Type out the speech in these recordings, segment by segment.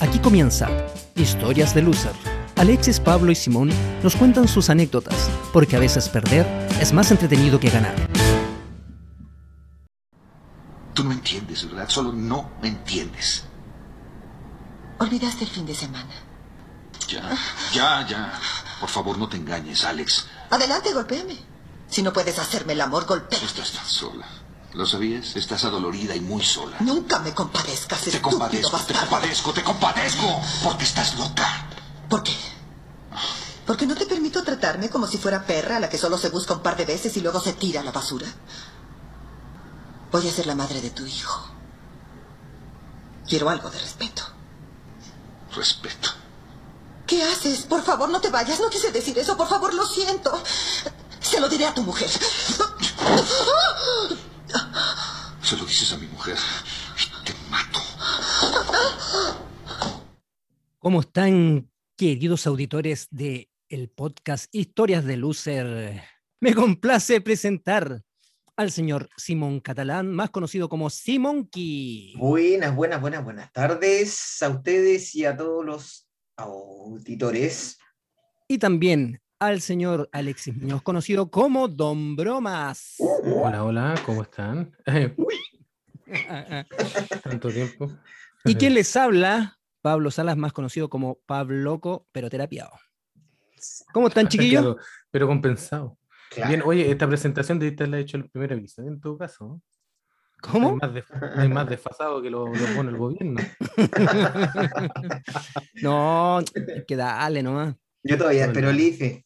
Aquí comienza Historias de Loser. Alexis, Pablo y Simón nos cuentan sus anécdotas, porque a veces perder es más entretenido que ganar. Tú no entiendes, ¿verdad? Solo no me entiendes. Olvidaste el fin de semana. Ya, ya, ya. Por favor, no te engañes, Alex. Adelante, golpéame. Si no puedes hacerme el amor, golpéame. Estás tan sola. ¿Lo sabías? Estás adolorida y muy sola. Nunca me compadezcas, Te compadezco, te compadezco, te compadezco. Porque estás loca. ¿Por qué? Porque no te permito tratarme como si fuera perra a la que solo se busca un par de veces y luego se tira a la basura. Voy a ser la madre de tu hijo. Quiero algo de respeto. Respeto. ¿Qué haces? Por favor, no te vayas. No quise decir eso. Por favor, lo siento. Se lo diré a tu mujer. Se lo dices a mi mujer y te mato. ¿Cómo están, queridos auditores de el podcast Historias de Loser? Me complace presentar al señor Simón Catalán, más conocido como Simonki. Buenas, buenas, buenas, buenas tardes a ustedes y a todos los auditores. Y también al señor Alexis Muñoz, conocido como Don Bromas. Hola, hola, ¿cómo están? Tanto tiempo. ¿Y quién les habla? Pablo Salas, más conocido como Pablo Loco, pero terapiado. ¿Cómo están, chiquillos? Claro, pero compensado. Claro. Bien, oye, esta presentación debiste haberla hecho el primer aviso, en todo caso. ¿no? ¿Cómo? Hay más, def- hay más desfasado que lo, lo pone el gobierno. no, hay que darle nomás. Yo todavía espero el IFE.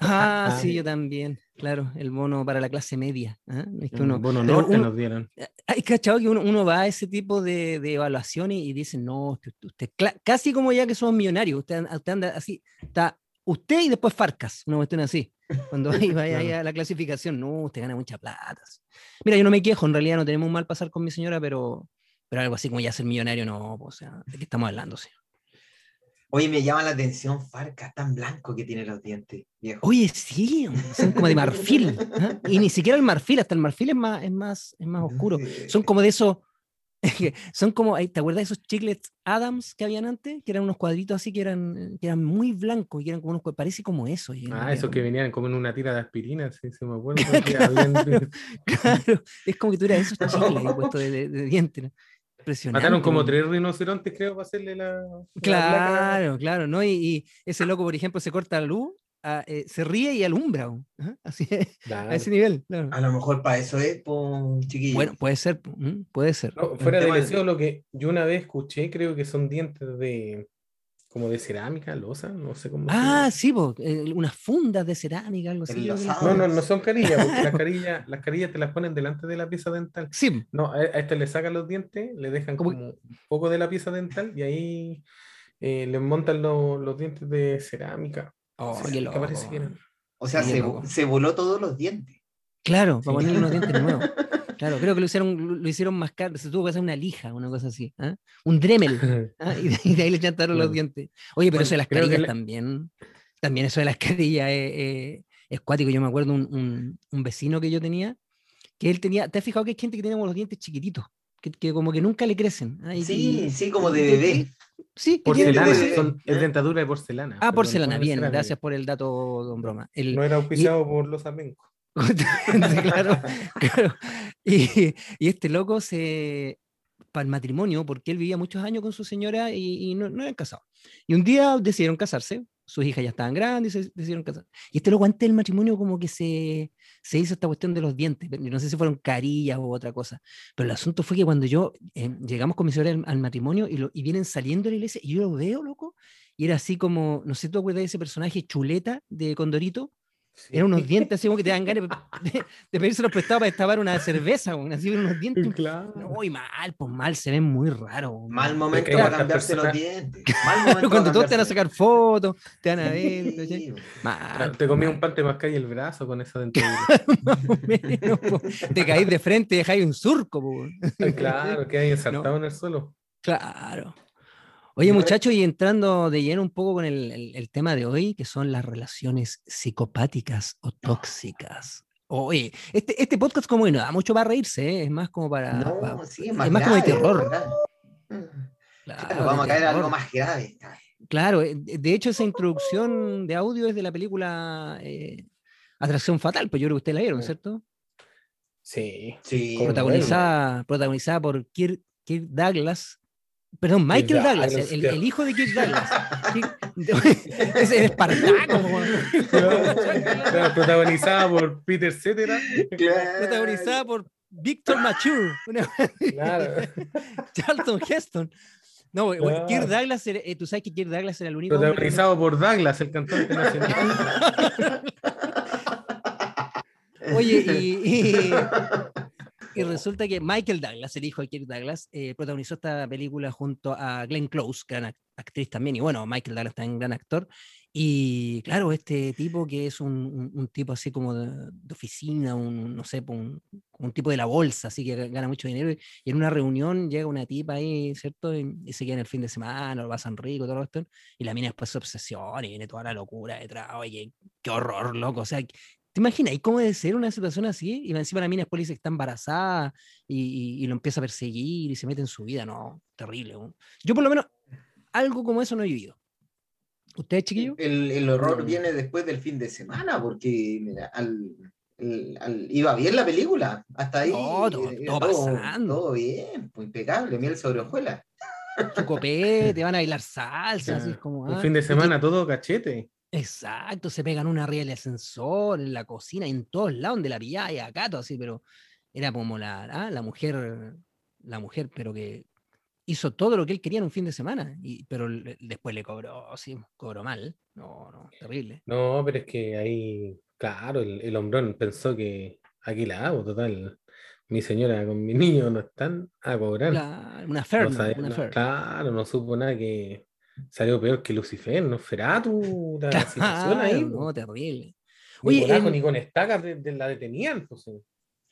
Ah, Ah, sí, yo también, claro, el bono para la clase media. ¿ah? Es que Un uno, bono norte uno- nos dieron. Hay cachado que uno, uno va a ese tipo de, de evaluaciones y dicen, no, usted, usted casi como ya que somos millonarios, usted, usted anda así, está usted y después Farcas, una cuestión así. Cuando vaya Claro. a la clasificación, no, usted gana mucha plata. Mira, yo no me quejo, en realidad no tenemos un mal pasar con mi señora, pero, pero algo así como ya ser millonario, no, pues, o sea, ¿de qué estamos hablando? señor? Oye, me llama la atención Farca, tan blanco que tiene los dientes, viejo. Oye, sí, son como de marfil. ¿ah? Y ni siquiera el marfil, hasta el marfil es más, es más, es más oscuro. Eh, Son como de esos, son como, ¿te acuerdas de esos chiclets Adams que habían antes? Que eran unos cuadritos así que eran, que eran muy blancos y eran como unos, parece como eso. y Ah, esos que venían como en una tira de aspirina, sí, se me acuerdo. que habían- Claro, es como que tú eras esos chicles ahí puestos de, de, de dientes. ¿no? Impresionante. Mataron como tres rinocerontes, creo, para hacerle la. Claro, claro, ¿no? Y, y ese loco, por ejemplo, se corta la luz, ah, eh, se ríe y alumbra. Ajá, Así es, a ese nivel. claro. A lo mejor para eso es, pues, chiquillo. Bueno, puede ser, puede ser. No, fuera de- deseo, lo que yo una vez escuché, creo que son dientes de. Como de cerámica, losa, no sé cómo. Ah, sí, po, eh, unas fundas de cerámica, algo así. No, no, no son carillas, porque las carillas, las carillas te las ponen delante de la pieza dental. Sí, No, a, a este le sacan los dientes, le dejan como un poco de la pieza dental y ahí eh, le montan lo- los dientes de cerámica. Oh, qué loco, parece que eran. O sea, se, se voló todos los dientes. Claro, Sí. para ponerle unos dientes nuevos. Claro, creo que lo hicieron, lo- hicieron más caro, se tuvo que hacer una lija, una cosa así, ¿ah? un Dremel, ¿ah? y, de, y de ahí le chantaron los dientes. Oye, pero Bueno, eso de las carillas le- también, también eso de las carillas es, es- es cuático. Yo me acuerdo un, un, un vecino que yo tenía, que él tenía, ¿te has fijado que hay gente que tiene como los dientes chiquititos? Que, que como que nunca le crecen. ¿ah? Sí, y- sí, como de bebé. Sí, Porcelana, de- son, es ¿eh? dentadura de porcelana. Ah, porcelana, no bien, gracias por el dato, don Broma. El- No era auspiciado por los amencos. Claro, claro. Y, y este loco se para el matrimonio, porque él vivía muchos años con su señora y, y no, no eran casados. Y un día decidieron casarse, sus hijas ya estaban grandes y se decidieron casar. Y este loco antes del matrimonio como que se, se hizo esta cuestión de los dientes, no sé si fueron carillas o otra cosa, pero el asunto fue que cuando yo eh, llegamos con mi señora al, al matrimonio y, lo, y vienen saliendo de la iglesia y yo lo veo, loco, y era así como, no sé, ¿tú acuerdas de ese personaje chuleta de Condorito? Eran unos dientes así como que te dan ganas de, de, de pedírselos prestados para destapar una cerveza, weón, así unos dientes. Claro. Muy mal, pues mal, se ven muy raros. Mal momento para cambiarse los dientes. Mal momento Cuando todos te van a sacar fotos, te van a ver. Sí, Mal, Te comí mal, un pan, te mascáis el brazo con esa dentadura. más o menos, po. Te caís de frente y dejáis un surco, claro, que hay ensartado en el suelo. Claro. Oye, muchachos, y entrando de lleno un poco con el, el- el tema de hoy, que son las relaciones psicopáticas o tóxicas. Oye, este, este podcast como que no da mucho para reírse, ¿eh? es más como para... No, pa- sí, es es más, como de terror. Claro. Claro, vamos a caer a algo más grave. Claro, eh, de hecho esa introducción de audio es de la película eh, Atracción Fatal, pues yo creo que ustedes la vieron. ¿cierto? Sí. Sí, Protagonizada, protagonizada por Kirk, Kirk Douglas. Perdón, Michael Douglas, Douglas, el, hijo de Kirk Douglas. Es el Espartaco. Claro, protagonizada por Peter Cetera. Claro. protagonizada por Victor Mature, Claro. Charlton Heston. No, Claro. Kirk Douglas, era- eh, tú sabes que Kirk Douglas era el único. hombre Protagonizado por Douglas, el cantante nacional. Oye, y, y- y resulta que Michael Douglas, el hijo de Kirk Douglas, eh, protagonizó esta película junto a Glenn Close, gran ac- actriz también, y bueno, Michael Douglas también gran actor. Y claro, este tipo que es un, un- un tipo así como de, de oficina, un, no sé, pues, un, un tipo de la bolsa, así que ga- gana mucho dinero. Y en una reunión llega una tipa ahí, ¿cierto? Y, y se quedan el fin de semana, lo pasan rico, todo esto. Y la mina después se obsesiona y viene toda la locura detrás. Oye, qué horror, loco. O sea, ¿Te imaginas ¿y cómo debe ser una situación así? Y encima la mina después le dice que está embarazada y, y- y lo empieza a perseguir y se mete en su vida. No, terrible. Yo por lo menos algo como eso no he vivido. ¿Ustedes, chiquillos? El, el horror viene después del fin de semana, porque mira, al, el- al- iba bien la película. Hasta ahí. No, todo- eh, todo pasando. Todo bien, pues impecable, miel sobre hojuelas. Copete, van a bailar salsa, así es como. Un ah, fin de semana todo cachete. Exacto, se pegan una arriba del ascensor, en la cocina, en todos lados, donde la pillaba y acá, todo así, pero era como la, ah, la mujer, la mujer, pero que hizo todo lo que él quería en un fin de semana, y, pero le- después le cobró, sí, cobró mal. No, no, terrible. No, pero es que ahí, claro, el, el hombrón pensó que aquí la hago, total. Mi señora con mi niño no están a cobrar. La- una No ferna, sabe- una no, fer. claro, no supo nada que salió peor que Lucifer, ¿no? Feratu, la situación ahí. No, terrible. Ni con en- ni con estacas de, de la detenían. Pues, sí.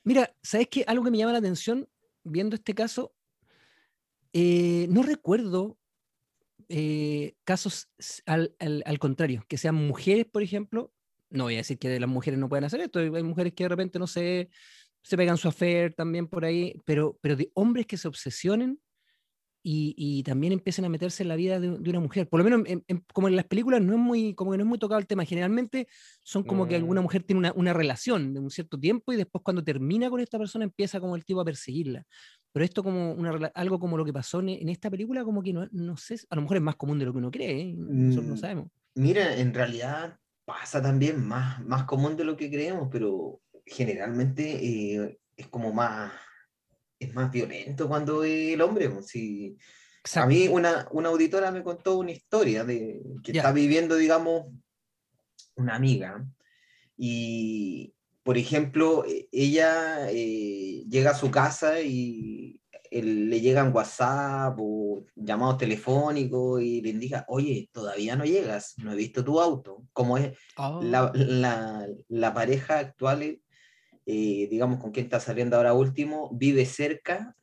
Mira, ¿sabes qué? Algo que me llama la atención viendo este caso, eh, no recuerdo eh, casos al, al- al contrario, que sean mujeres, por ejemplo. No voy a decir que las mujeres no pueden hacer esto, hay hay mujeres que de repente, no sé, se pegan su affair también por ahí, pero, pero de hombres que se obsesionen y, y también empiecen a meterse en la vida de, de una mujer. Por lo menos, en- en- como en las películas, no es muy, como que no es muy tocado el tema. Generalmente son como que alguna Mm. mujer tiene una, una relación de un cierto tiempo y después cuando termina con esta persona empieza como el tipo a perseguirla. Pero esto como una, algo como lo que pasó en, en esta película, como que no, no sé, a lo mejor es más común de lo que uno cree, ¿eh? nosotros no Mm. sabemos. Mira, en realidad pasa también más, más común de lo que creemos, pero generalmente eh, es como más, es más violento cuando el hombre. si- A mí una, una auditora me contó una historia de que Ya. está viviendo, digamos, una amiga y, por ejemplo, e- ella eh, llega a su casa y él- le llegan WhatsApp o llamados telefónicos y le indica, oye, todavía no llegas, no he visto tu auto. Como es Oh, la, la- la pareja actual, eh, digamos, con quien está saliendo ahora último, vive cerca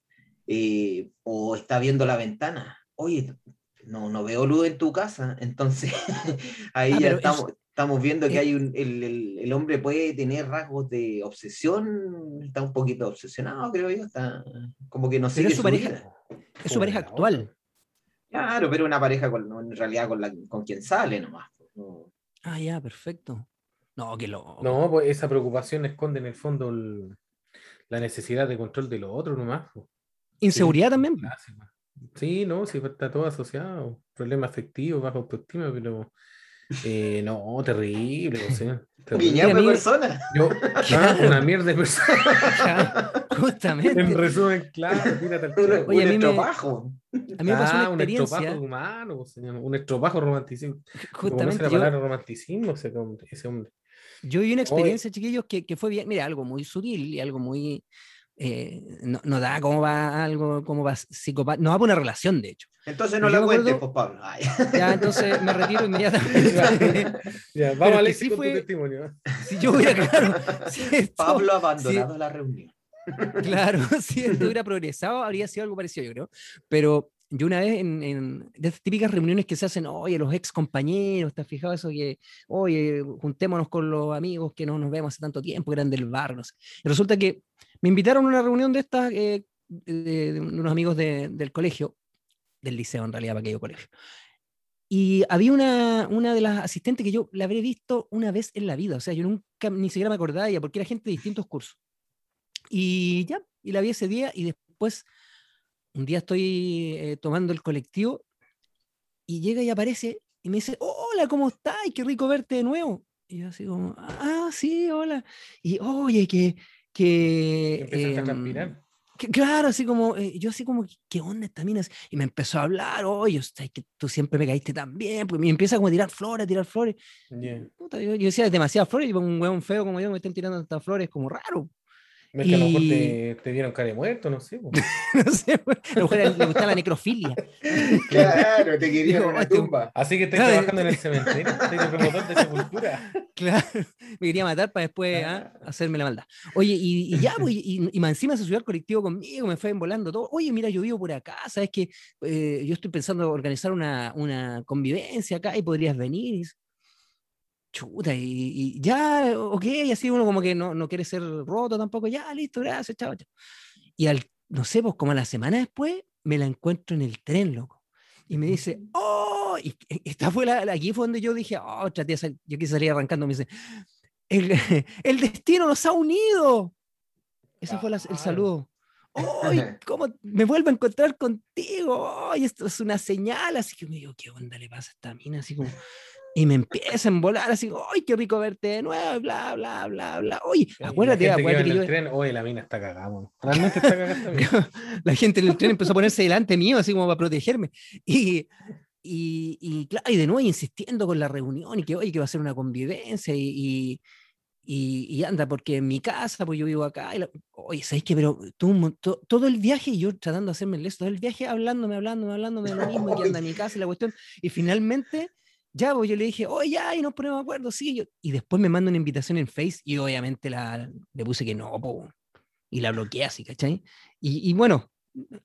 eh, o está viendo la ventana. Oye, no, no veo luz en tu casa. Entonces, ahí Ah, ya estamos, estamos viendo que eh, hay un, el, el- el hombre puede tener rasgos de obsesión, está un poquito obsesionado, creo yo, está como que no sigue es su pareja. vida. es su pareja actual. Claro, pero una pareja con, en realidad con, la, con quien sale nomás. pues, no. Ah, ya, perfecto. No, que lo. No, pues esa preocupación esconde en el fondo el- la necesidad de control de lo otro nomás. Inseguridad Sí, también. Sí, no, sí, está todo asociado. Problemas afectivos, baja autoestima, pero eh, no, terrible. o sea, terrible. Persona. Yo, ah, una mierda de persona. Justamente. En resumen, claro, tírate al Un. Oye, a un mí me- estropajo. A mí me pasó Ah, una un estropajo experiencia, humano, pues, señor, un estropajo romanticismo. ¿Conoce justamente la yo, palabra romanticismo ese hombre? Yo vi una experiencia, chiquillos, que, que fue bien, mira, algo muy sutil y algo muy, eh, no, no da cómo va algo, cómo va psicopata, no por una relación, de hecho. Entonces no me cuentes, pues Pablo. Ay. Ya, entonces me retiro inmediatamente. Ya, vamos a que leer sí con fue- tu testimonio. si yo hubiera, claro, si esto- Pablo ha abandonado la reunión. Claro, si esto hubiera progresado, habría sido algo parecido, yo creo. Pero yo una vez en, en de estas típicas reuniones que se hacen, oye, los ex compañeros, ¿estás fijado eso que, oye, juntémonos con los amigos que no nos vemos hace tanto tiempo, que eran del bar, no sé. Y resulta que me invitaron a una reunión de estas, eh, de, unos amigos de- del colegio, del liceo en realidad para aquello colegio. Y había una, una de las asistentes que yo la habré visto una vez en la vida, o sea, yo nunca ni siquiera me acordaba de ella porque era gente de distintos cursos. Y ya, y la vi ese día y después, un día estoy eh, tomando el colectivo y llega y aparece y me dice, hola, ¿cómo estás? Qué rico verte de nuevo. Y yo así como, ah, sí, hola. Y oye, que... que a em, que- claro, así como, eh, yo así como, ¿qué onda esta mina? Y me empezó a hablar, oye, sea, que tú siempre me caíste tan bien, porque me empieza como a tirar flores, a tirar flores. Yeah. Puta, yo, yo decía, es demasiadas flores, y un hueón feo como yo me estén tirando tantas flores, como raro. Es que a lo mejor Y- te, te dieron cara de muerto, no sé. no sé, a lo mejor le gusta la necrofilia. Claro, te quería una este- tumba. Así que Claro, trabajando en el cementerio, estás de promotor de sepultura. Claro, me quería matar para después ah, hacerme la maldad. Oye, y, y ya, pues, y, y más encima se subió al colectivo conmigo, me fue volando todo. Oye, mira, yo vivo por acá, sabes que eh, yo estoy pensando organizar una, una convivencia acá y podrías venir. Chuta, y, y ya, ok, y así uno como que no, no quiere ser roto tampoco, ya, listo, gracias, chao, chao. Y al, no sé, pues como a la semana después, me la encuentro en el tren, loco. Y me dice, oh, y esta fue la, aquí fue donde yo dije, oh, tía, sal- yo quise salir arrancando, me dice, el, el destino nos ha unido. Ese fue la- el saludo. ¡Ay! ¿Cómo me vuelvo a encontrar contigo? ¡Ay! Esto es una señal. Así que me digo, ¿qué onda le pasa a esta mina? Así como. Y me empieza a embolar, así, ¡ay, qué rico verte de nuevo! Bla, bla, bla, bla. Oye, la acuérdate, que acuérdate que en yo. el tren, oye, la mina está cagada. Realmente está cagada la gente en el tren empezó a ponerse delante mío, así como para protegerme. Y, y, y claro, y de nuevo insistiendo con la reunión y que, oye, que va a ser una convivencia y, y, y- anda, porque en mi casa, pues yo vivo acá. Y la- oye, ¿sabes qué? Pero tú, to- todo el viaje, yo tratando de hacerme el todo el viaje hablándome, hablándome, hablándome de lo mismo, y que anda en mi casa y la cuestión. Y finalmente, ya, pues yo le dije, oye, ya, y nos ponemos de acuerdo, sí. Yo, y después me manda una invitación en Face y obviamente la, le puse que no, po, y la bloqueé así, ¿cachai? Y, y bueno,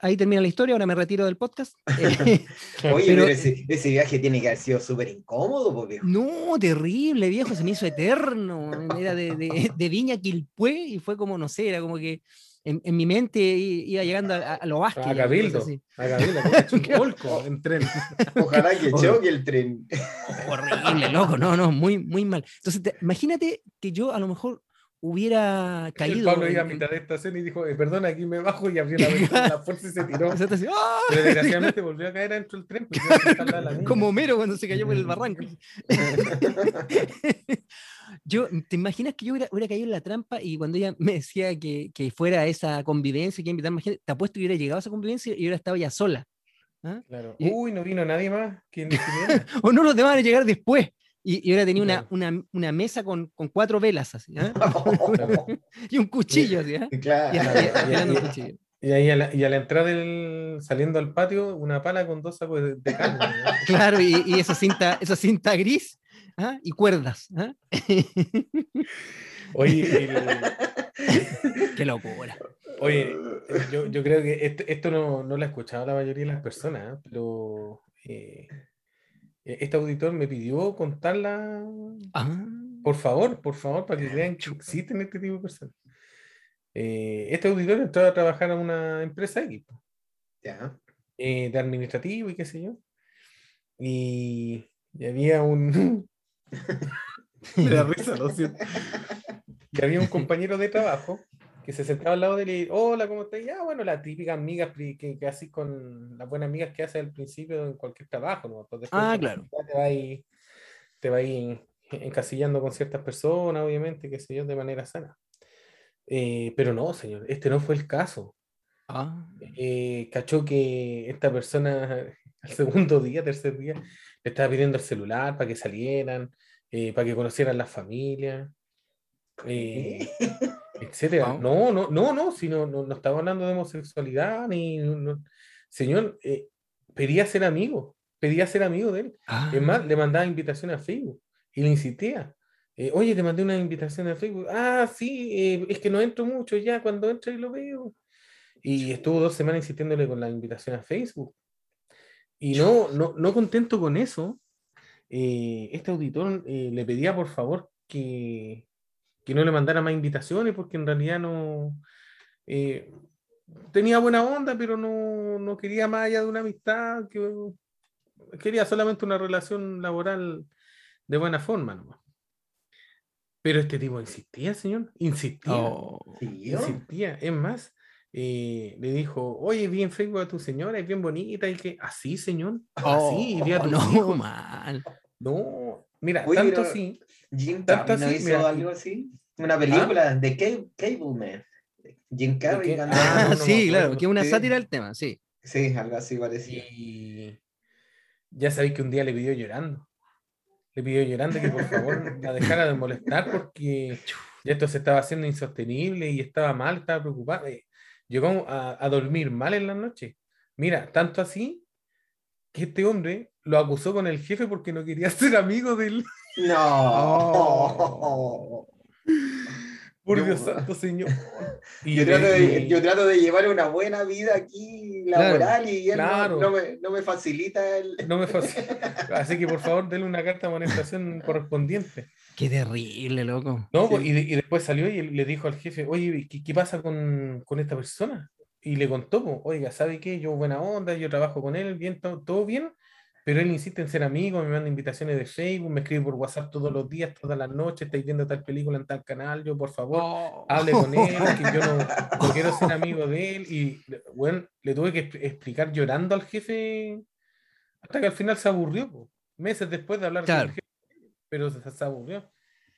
ahí termina la historia, ahora me retiro del podcast. Eh, Oye, Pero- pero, ese, ese viaje tiene que haber sido súper incómodo, po, viejo. no, terrible, viejo, se me hizo eterno. Era de, de, de Viña Quilpué y fue como, no sé, era como que en, en mi mente i- iba llegando a, a lo Vázquez. A Cabildo, a Cabildo, volco en tren. Ojalá que choque el tren. Horrible, loco, no, no, muy, muy mal. Entonces, te- imagínate que yo a lo mejor hubiera El caído. Pablo iba a mitad de estación y dijo, eh, perdón, aquí me bajo y abrió la ventana la fuerza y se tiró. ¡ah! Pero desgraciadamente volvió a caer adentro del tren. la niña. Como Homero cuando se cayó por el barranco. Yo, ¿te imaginas que yo hubiera, hubiera caído en la trampa y cuando ella me decía que, que fuera a esa convivencia, que invitar imagínate, te apuesto que hubiera llegado a esa convivencia y hubiera estado ya sola. ¿ah? Claro. Y- Uy, no vino nadie más. ¿Quién viniera? O no, los demás van a llegar después. Y, y tenido una, Claro. una, una mesa con, con cuatro velas así. Claro. y un cuchillo así. Y Claro. y- afilando un y- cuchillo. Y ahí a la, y a la entrada del, saliendo al patio, una pala con dos sacos de, de carne. ¿no? Claro, y, y esa cinta, esa cinta gris ¿ah? y cuerdas. ¿ah? Oye, el- Qué locura. oye, yo, yo creo que esto, esto no, no lo ha escuchado la mayoría de las personas, ¿eh? pero eh, este auditor me pidió contarla, Ah, por favor, por favor, para que vean que existen este tipo de personas. Eh, este auditor entró a trabajar a una empresa X, eh, de administrativo y qué sé yo. Y, y había un... Me da risa, lo siento. Y había un compañero de trabajo que se sentaba al lado de él y, hola, ¿cómo estás? Ya, bueno, la típica amiga que, que así con las buenas amigas que hace al principio en cualquier trabajo, ¿no? Después Ah, claro. Te va ahí, te va ahí encasillando con ciertas personas, obviamente, qué sé yo, de manera sana. Eh, pero no, señor, este no fue el caso. ah, Eh, cachó que esta persona al segundo día, tercer día, le estaba pidiendo el celular para que salieran, eh, para que conocieran las familias, eh, etcétera. No, no, no, no, si no, no, no estaba hablando de homosexualidad, ni, no-. Señor, eh, pedía ser amigo, pedía ser amigo de él. ah. Es más, le mandaba invitaciones a Facebook y le insistía. eh, Oye, te mandé una invitación a Facebook. Ah, sí, eh, es que no entro mucho ya, cuando entro y lo veo. Y estuvo dos semanas insistiéndole con la invitación a Facebook. Y no, no, no contento con eso, eh, este auditor eh, le pedía por favor que, que no le mandara más invitaciones porque en realidad no, eh, tenía buena onda, pero no, no quería más allá de una amistad, que quería solamente una relación laboral de buena forma. ¿no? Pero este tipo insistía, señor, insistía, Oh, insistía. Es más, eh, le dijo, oye, vi en Facebook a tu señora, es bien bonita, y que, así, señor, así, vi a oh, no, hijos". mal. No, mira, tanto Jim Tanto no hizo mira, algo así. Una película de Cable, Cableman. Jim Carrey Ah, Ah, no, no sí, claro, que es una Sí. sátira del tema, sí. Sí, algo así parecido. y ya sabéis que un día le pidió llorando. Le pidió llorando que por favor la dejara de molestar porque ya esto se estaba haciendo insostenible y estaba mal, estaba preocupado. eh, Llegó a, a dormir mal en la noche. Mira, tanto así que este hombre lo acusó con el jefe porque no quería ser amigo de él. No. Por Dios santo, señor. Y Yo trato, de, y- yo trato de llevar una buena vida aquí laboral y él no- claro. no, me, no me facilita el... no me facilita. Así que por favor, denle una carta de amonestación correspondiente. Qué terrible, loco. No, Sí. pues, y, de- y después salió y le dijo al jefe, oye, ¿qué, qué pasa con, con esta persona? Y le contó, pues, oiga, ¿sabe qué? Yo buena onda, yo trabajo con él, bien, todo, todo bien, pero él insiste en ser amigo, me manda invitaciones de Facebook, me escribe por WhatsApp todos los días, todas las noches, estáis viendo tal película en tal canal, yo por favor, Oh. hable con él, que yo no, no quiero ser amigo de él. Y bueno, le tuve que expl- explicar llorando al jefe hasta que al final se aburrió, po. meses después de hablar con Claro. el jefe, pero se, se aburrió.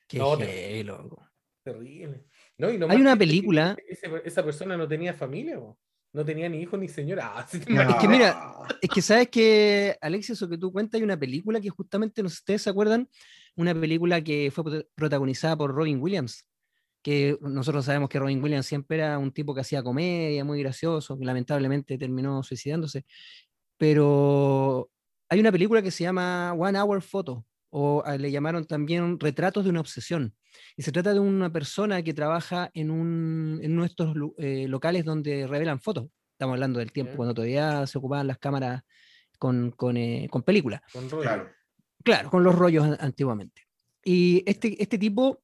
Qué No, loco. Terrible. No, y lo Hay más una es que película- ese- esa persona no tenía familia, po. No tenía ni hijo ni señora. Ah, sí, Es que mira, Es que sabes que, Alexis, eso que tú cuentas, hay una película que justamente, no sé si ustedes se acuerdan, una película que fue prota- protagonizada por Robin Williams, que nosotros sabemos que Robin Williams siempre era un tipo que hacía comedia, muy gracioso, que lamentablemente terminó suicidándose, pero hay una película que se llama One Hour Photo, o ah, le llamaron también Retratos de una Obsesión, y se trata de una persona que trabaja en, un, en nuestros locales donde revelan fotos. Estamos hablando del tiempo cuando todavía se ocupaban las cámaras con, con, eh, con películas. Con. Claro. Claro, con los rollos an- antiguamente. Y este, este tipo,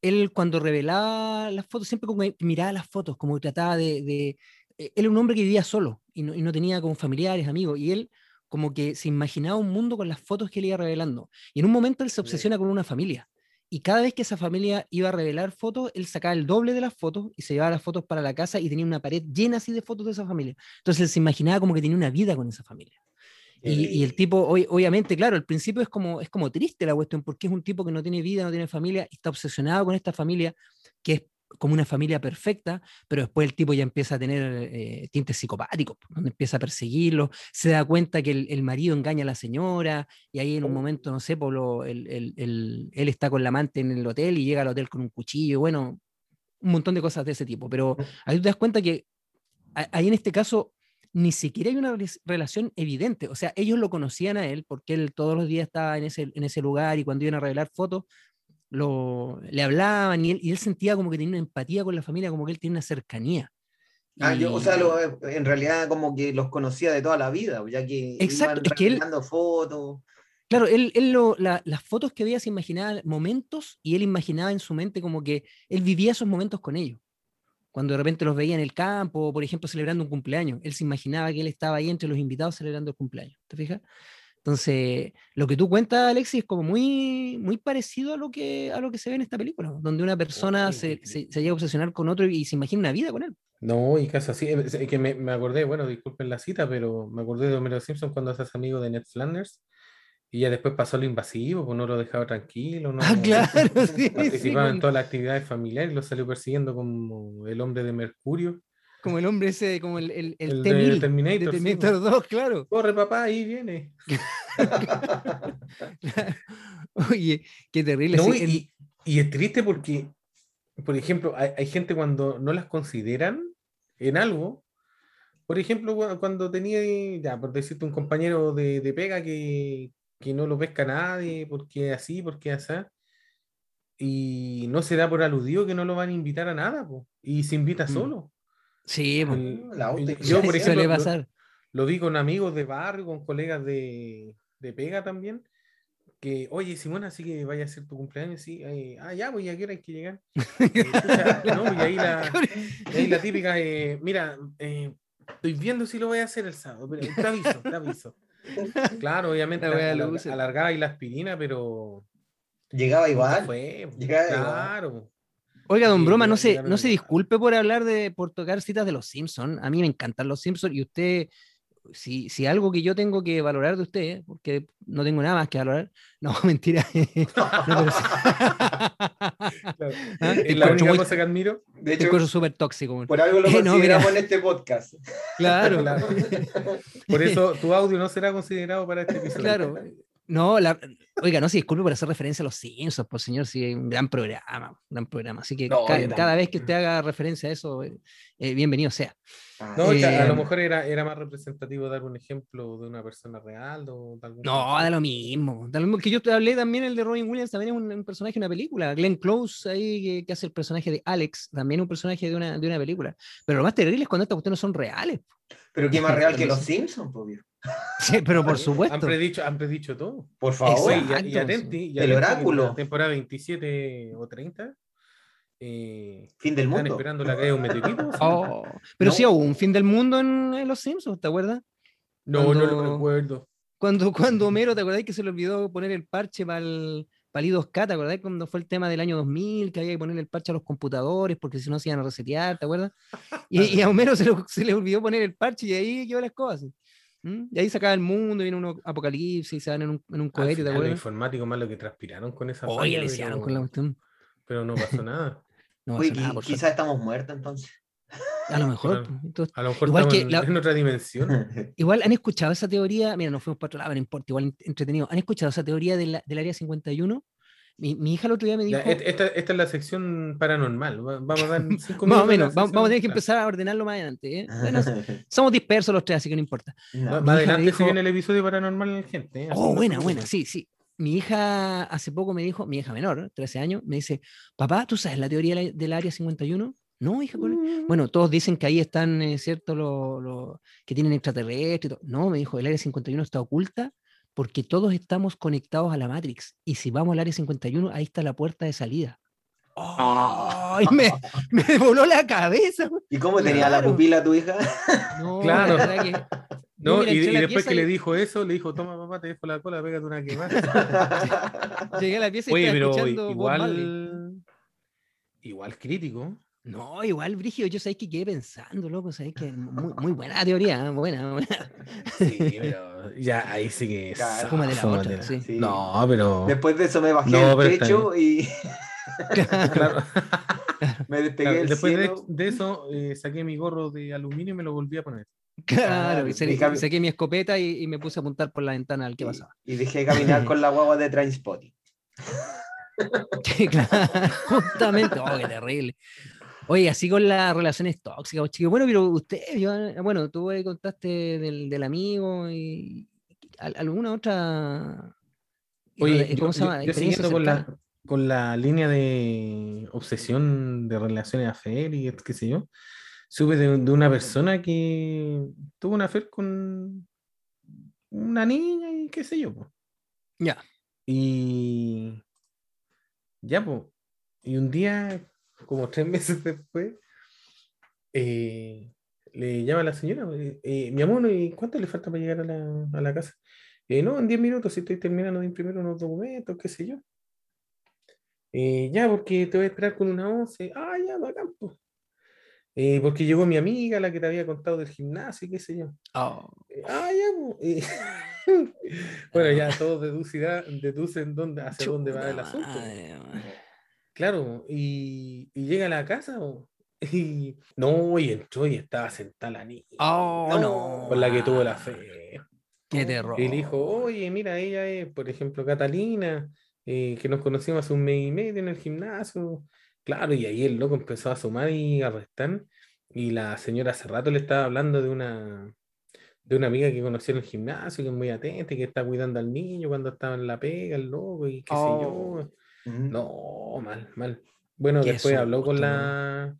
él cuando revelaba las fotos, siempre como miraba las fotos, como trataba de... de- eh, él era un hombre que vivía solo y no, y no tenía como familiares, amigos, y él como que se imaginaba un mundo con las fotos que él iba revelando. Y en un momento él se obsesiona con una familia. Y cada vez que esa familia iba a revelar fotos, él sacaba el doble de las fotos y se llevaba las fotos para la casa y tenía una pared llena así de fotos de esa familia. Entonces él se imaginaba como que tenía una vida con esa familia. Y, y el tipo, ob- obviamente, claro, al principio es como, es como triste la cuestión, porque es un tipo que no tiene vida, no tiene familia, y está obsesionado con esta familia, que es como una familia perfecta, pero después el tipo ya empieza a tener eh, tintes psicopáticos, donde empieza a perseguirlo, se da cuenta que el, el marido engaña a la señora, y ahí en un momento, no sé, por lo- el- el- él está con la amante en el hotel y llega al hotel con un cuchillo, bueno, un montón de cosas de ese tipo, pero ahí te das cuenta que ahí en este caso ni siquiera hay una relación evidente. O sea, ellos lo conocían a él porque él todos los días estaba en ese, en ese lugar y cuando iban a revelar fotos, lo, le hablaban y él, y él sentía como que tenía una empatía con la familia, como que él tiene una cercanía. Ah, yo, o Y- sea, lo- en realidad como que los conocía de toda la vida, ya que Exacto, iban es que él- fotos. Claro, él, él lo- la- las fotos que veía se imaginaba momentos y él imaginaba en su mente como que él vivía esos momentos con ellos. Cuando de repente los veía en el campo, por ejemplo, celebrando un cumpleaños, él se imaginaba que él estaba ahí entre los invitados celebrando el cumpleaños. ¿Te fijas? Entonces, lo que tú cuentas, Alexis, es como muy, muy parecido a lo, que, a lo que se ve en esta película, donde una persona se, se, se llega a obsesionar con otro y se imagina una vida con él. No, y caso así. Es que me, me acordé, bueno, disculpen la cita, pero me acordé de Homero Simpson cuando se hace amigo de Ned Flanders. Y ya después pasó lo invasivo, pues no lo dejaba tranquilo. No, Ah, claro, sí, sí, Participaba en con- todas las actividades familiares y lo salió persiguiendo como el hombre de Mercurio. Como el hombre ese, como el, el, el, El de T-1000 Terminator, de sí, Terminator 2, claro. Corre, papá, ahí viene. Oye, qué terrible. No, sí, y, y es triste porque, por ejemplo, hay, hay gente cuando no las consideran en algo. Por ejemplo, cua- cuando tenía, ya, por decirte, un compañero de, de pega que, que no lo pesca nadie, porque así, porque así. Y no se da por aludido que no lo van a invitar a nada, po, y se invita Mm. solo. Sí. El- La yo, por ejemplo, lo- pasar. lo vi con amigos de barrio, con colegas de, de pega también, que, oye, Simona, así que vaya a ser tu cumpleaños, sí, eh, ah, ya, pues, ¿a qué hora hay que llegar? Eh, pucha, no, y ahí la, y ahí la típica, eh, mira, eh, estoy viendo si lo voy a hacer el sábado, pero te aviso, te aviso. Claro, obviamente alargaba ahí la aspirina, pero Llegaba igual. fue, pues, Llegaba igual. Oiga, don Sí, Broma, no se, no se disculpe por hablar de, por tocar citas de los Simpsons. A mí me encantan los Simpsons y usted, si, si algo que yo tengo que valorar de usted, ¿eh? porque no tengo nada más que valorar, no, mentira. No. Claro. Ah, te la única muy- cosa que admiro. De Te hecho, súper tóxico. por algo lo Eh, no, mira. en este podcast. Claro, Claro. Por eso tu audio no será considerado para este episodio. claro. No, la, oiga, no se disculpe por hacer referencia a los Simpsons, por señor, sí, un gran programa, un gran programa. Así que No, ca- cada, también. vez que usted haga referencia a eso, eh, eh, bienvenido sea. No, que a Eh, lo mejor era, era más representativo dar un ejemplo de una persona real o de algún No, da lo mismo. Da lo mismo que yo te hablé también, el de Robin Williams, también es un, un personaje de una película. Glenn Close, ahí que, que hace el personaje de Alex, también es un personaje de una, de una película. Pero lo más terrible es cuando estas cuestiones son reales. Pero qué más real que los. Simpsons, viejo. Sí, pero por Han supuesto. predicho, han predicho todo. Por favor. Y, y atenti, y El oráculo. la Temporada 27 o 30. Eh, Fin del están mundo. esperando la caída de un meteorito. ¿sí? Oh, pero No. sí hubo un fin del mundo en, en Los Simpsons, ¿te acuerdas? no, no lo cuando- recuerdo. Cuando, cuando Homero, ¿te acordás que se le olvidó poner el parche para el el I2K? ¿Te acordás cuando fue el tema del año 2000 que había que poner el parche a los computadores porque si no se iban a resetear, ¿te acuerdas? Y, y a Homero se le, se le olvidó poner el parche y ahí quedó las cosas. ¿Mm? Y ahí se acaba el mundo, viene un apocalipsis y se van en un, en un cohete, ¿te final, los informáticos más lo que transpiraron con esa Oye, le hicieron pero- con la cuestión. Pero no pasó nada. No Uy, nada, quizás suerte. estamos muertos entonces. A lo mejor. claro. pues, entonces- A lo mejor Igual que en, la- en otra dimensión. Igual han escuchado esa teoría, mira, nos fuimos para otro lado, pero no importa, igual ent- entretenido. ¿Han escuchado esa teoría de la- del área 51? Mi, mi hija el otro día me dijo, Ya, esta, esta es la sección paranormal. Va- Vamos a dar cinco más o minutos de la menos, vamos, vamos a tener que empezar a ordenarlo más adelante. ¿eh? Bueno, somos dispersos los tres, así que no importa. No. Más Mi más hija me adelante se dijo- viene el episodio paranormal, gente. ¿eh? Oh, se buena, buena, sí, sí. Mi hija hace poco me dijo, mi hija menor, 13 años, me dice, papá, ¿tú sabes la teoría del área 51? No, hija, ¿cuál es?". Bueno, todos dicen que ahí están, eh, ¿cierto? Los que tienen extraterrestres y todo. No, me dijo, el área 51 está oculta porque todos estamos conectados a la Matrix. Y si vamos al área 51, ahí está la puerta de salida. ¡Ay! me, me voló la cabeza. ¿Y cómo tenía la pupila tu hija? No, Claro. la que- No, mira, y, después que y- le dijo eso, le dijo, toma papá, te dejo la cola, pégate una que más. Llegué a la pieza y Oye, pero escuchando igual, igual crítico. No, igual, Brigio, yo sabéis que quedé pensando, loco, sabéis que muy, muy buena teoría, ¿eh? buena, buena. Sí, pero ya ahí sí que. Claro. Fúmate la otra, sí. Sí. No, pero. Después de eso me bajé No, está techo y Claro, me despegué claro, del después de, cielo. de eso, eh, saqué mi gorro de aluminio y me lo volví a poner. Claro, y se- y cam- saqué mi escopeta y, y me puse a apuntar por la ventana al que Y- pasaba. Y, dejé de caminar con la guagua de Trainspotting. Sí, claro, justamente, oh, qué terrible. Oye, así con las relaciones tóxicas, chicos. Bueno, pero usted, yo- bueno, tú contaste del, del amigo y al- alguna otra. Oye, ¿cómo yo, se llama? yo- yo con la, con la línea de obsesión de relaciones afer y qué sé yo, supe de, de una persona que tuvo una afer con una niña y qué sé yo. po. Ya. Y ya, pues. Y un día, como tres meses después, eh, le llama a la señora, eh, eh, mi amor, ¿y cuánto le falta para llegar a la, a la casa? Eh, no, en 10 minutos, si estoy terminando de imprimir unos documentos, qué sé yo. Ya, porque te voy a esperar con una once. Ah, ya, bacán, po. Eh, porque llegó mi amiga, la que te había contado del gimnasio, qué sé yo. Oh, Eh, Ah, ya. Eh, bueno, ya todos deducirá- deducen dónde, hacia dónde va el asunto. madre. Claro, y, y llega a la casa y no, y entró y estaba sentada la niña Oh, No, no. con la que tuvo la ah, fe. Qué terror. Y le dijo, oye, mira, ella es, por ejemplo, Catalina, eh, que nos conocimos hace un mes y medio en el gimnasio. Claro, y ahí el loco empezó a sumar y a restar. Y la señora hace rato le estaba hablando de una, de una amiga que conoció en el gimnasio, que es muy atenta y que está cuidando al niño cuando estaba en la pega, el loco, y qué sé yo. Mm. No, mal, mal. Bueno, después habló con la,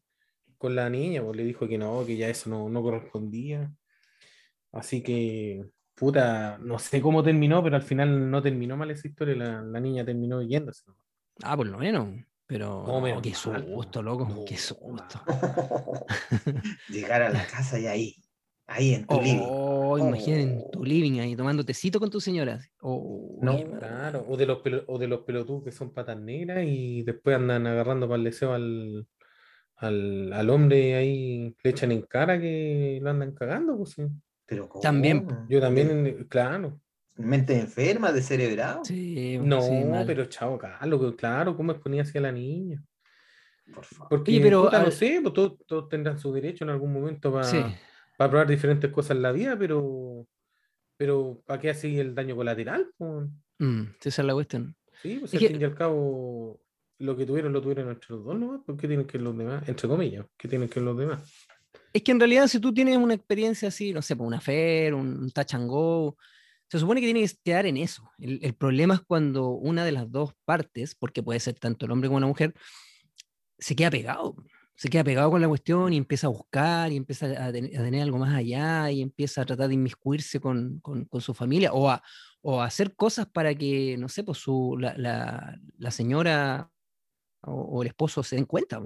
con la niña, pues le dijo que no, que ya eso no, no correspondía. Así que puta, no sé cómo terminó, pero al final no terminó mal esa historia. La, la niña terminó yéndose. Ah, por lo menos. Pero No, menos qué susto, no. loco. No, qué no, susto. Llegar a la casa y ahí, ahí en tu living. Oh, imaginen tu living ahí tomando tecito con tu señora. Oh, No, qué mal. Claro, o de los pelo- o de los pelotudos que son patas negras y después andan agarrando para el deseo al, al, al hombre ahí, le echan en cara que lo andan cagando, pues sí. Pero ¿cómo? También, Yo también, claro. Mente enferma, descerebrado. Sí, No, sí, mal. pero chavo, Carlos, que claro, ¿cómo exponía así a la niña? Por favor. Porque, Oye, pero, puta, no sé, pues todos, todos tendrán su derecho en algún momento para Sí. Probar diferentes cosas en la vida, pero, pero ¿para qué así el daño colateral? Mm, esa es la cuestión. Sí, pues Es al que- fin y al cabo, lo que tuvieron, lo tuvieron entre los dos, ¿no? ¿Por qué tienen que los demás? Entre comillas, ¿qué tienen que los demás? Es que en realidad, si tú tienes una experiencia así, no sé, pues, una fer, un, un touch and go, se supone que tiene que quedar en eso. El, el problema es cuando una de las dos partes, porque puede ser tanto el hombre como la mujer, se queda pegado. Se queda pegado con la cuestión y empieza a buscar y empieza a, a tener algo más allá y empieza a tratar de inmiscuirse con, con- con su familia o a, o a hacer cosas para que, no sé, pues su, la, la- la señora o, o el esposo se den cuenta.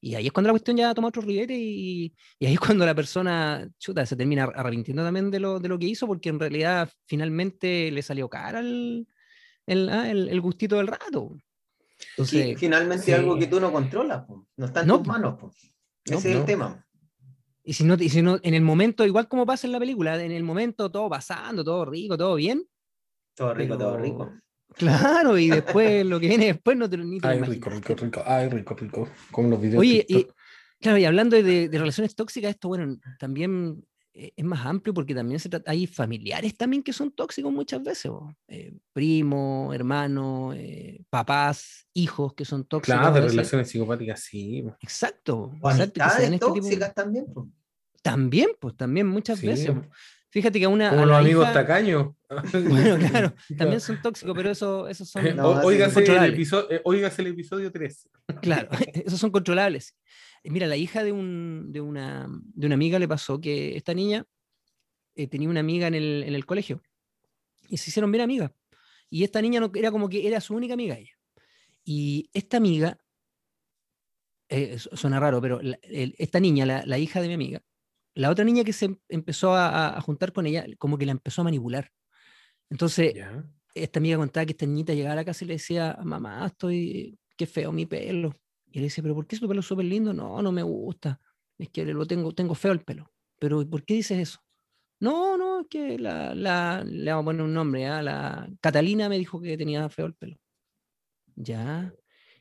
Y ahí es cuando la cuestión ya toma otro ribete y, y ahí es cuando la persona, chuta, se termina arrepintiendo también de lo, de lo que hizo porque en realidad finalmente le salió cara el, el, ah, el- el gustito del rato. Entonces, finalmente sí. algo que tú no controlas, po. no está en No, tus manos. po. Ese No, es el no. tema. y si no, y si no, en el momento, igual como pasa en la película, en el momento todo pasando, todo rico, todo bien, Todo rico, todo Pero- rico. claro, y después lo que viene después no te, lo- ni te lo Ay, rico, imaginas. rico, rico. Ay, rico, rico. Como los videos. Oye, y, claro, y hablando de, de relaciones tóxicas, esto, bueno, también es más amplio porque también se trata, hay familiares también que son tóxicos muchas veces. Eh, primos, hermanos, eh, papás, hijos que son tóxicos. Claro, de veces. relaciones psicopáticas, sí. Exacto, O exacto, que este tipo- tóxicas también. po. También, pues también muchas Sí, veces. Fíjate que a una... Como a los amigos hija- tacaños. Bueno, claro, también son tóxicos, pero eso, esos son... Eh, No, o- óigase, el episodio, eh, óigase el episodio 3. Claro, esos son controlables. Mira, la hija de, un, de, una, de una amiga le pasó que esta niña eh, tenía una amiga en el, en el colegio y se hicieron bien amigas. Y esta niña no, era como que era su única amiga ella. Y esta amiga, eh, su- suena raro, pero la- el- esta niña, la, la hija de mi amiga, la otra niña que se em- empezó a, juntar con ella, como que la empezó a manipular. Entonces, esta amiga contaba que esta niñita llegaba a la casa y le decía, mamá, estoy, qué feo mi pelo. Y le decía, pero ¿por qué tu pelo es súper lindo? No, no me gusta. Es que lo tengo, tengo feo el pelo. Pero ¿por qué dices eso? No, no, es que la, la- le vamos a poner un nombre, ¿ah? la Catalina me dijo que tenía feo el pelo. Ya.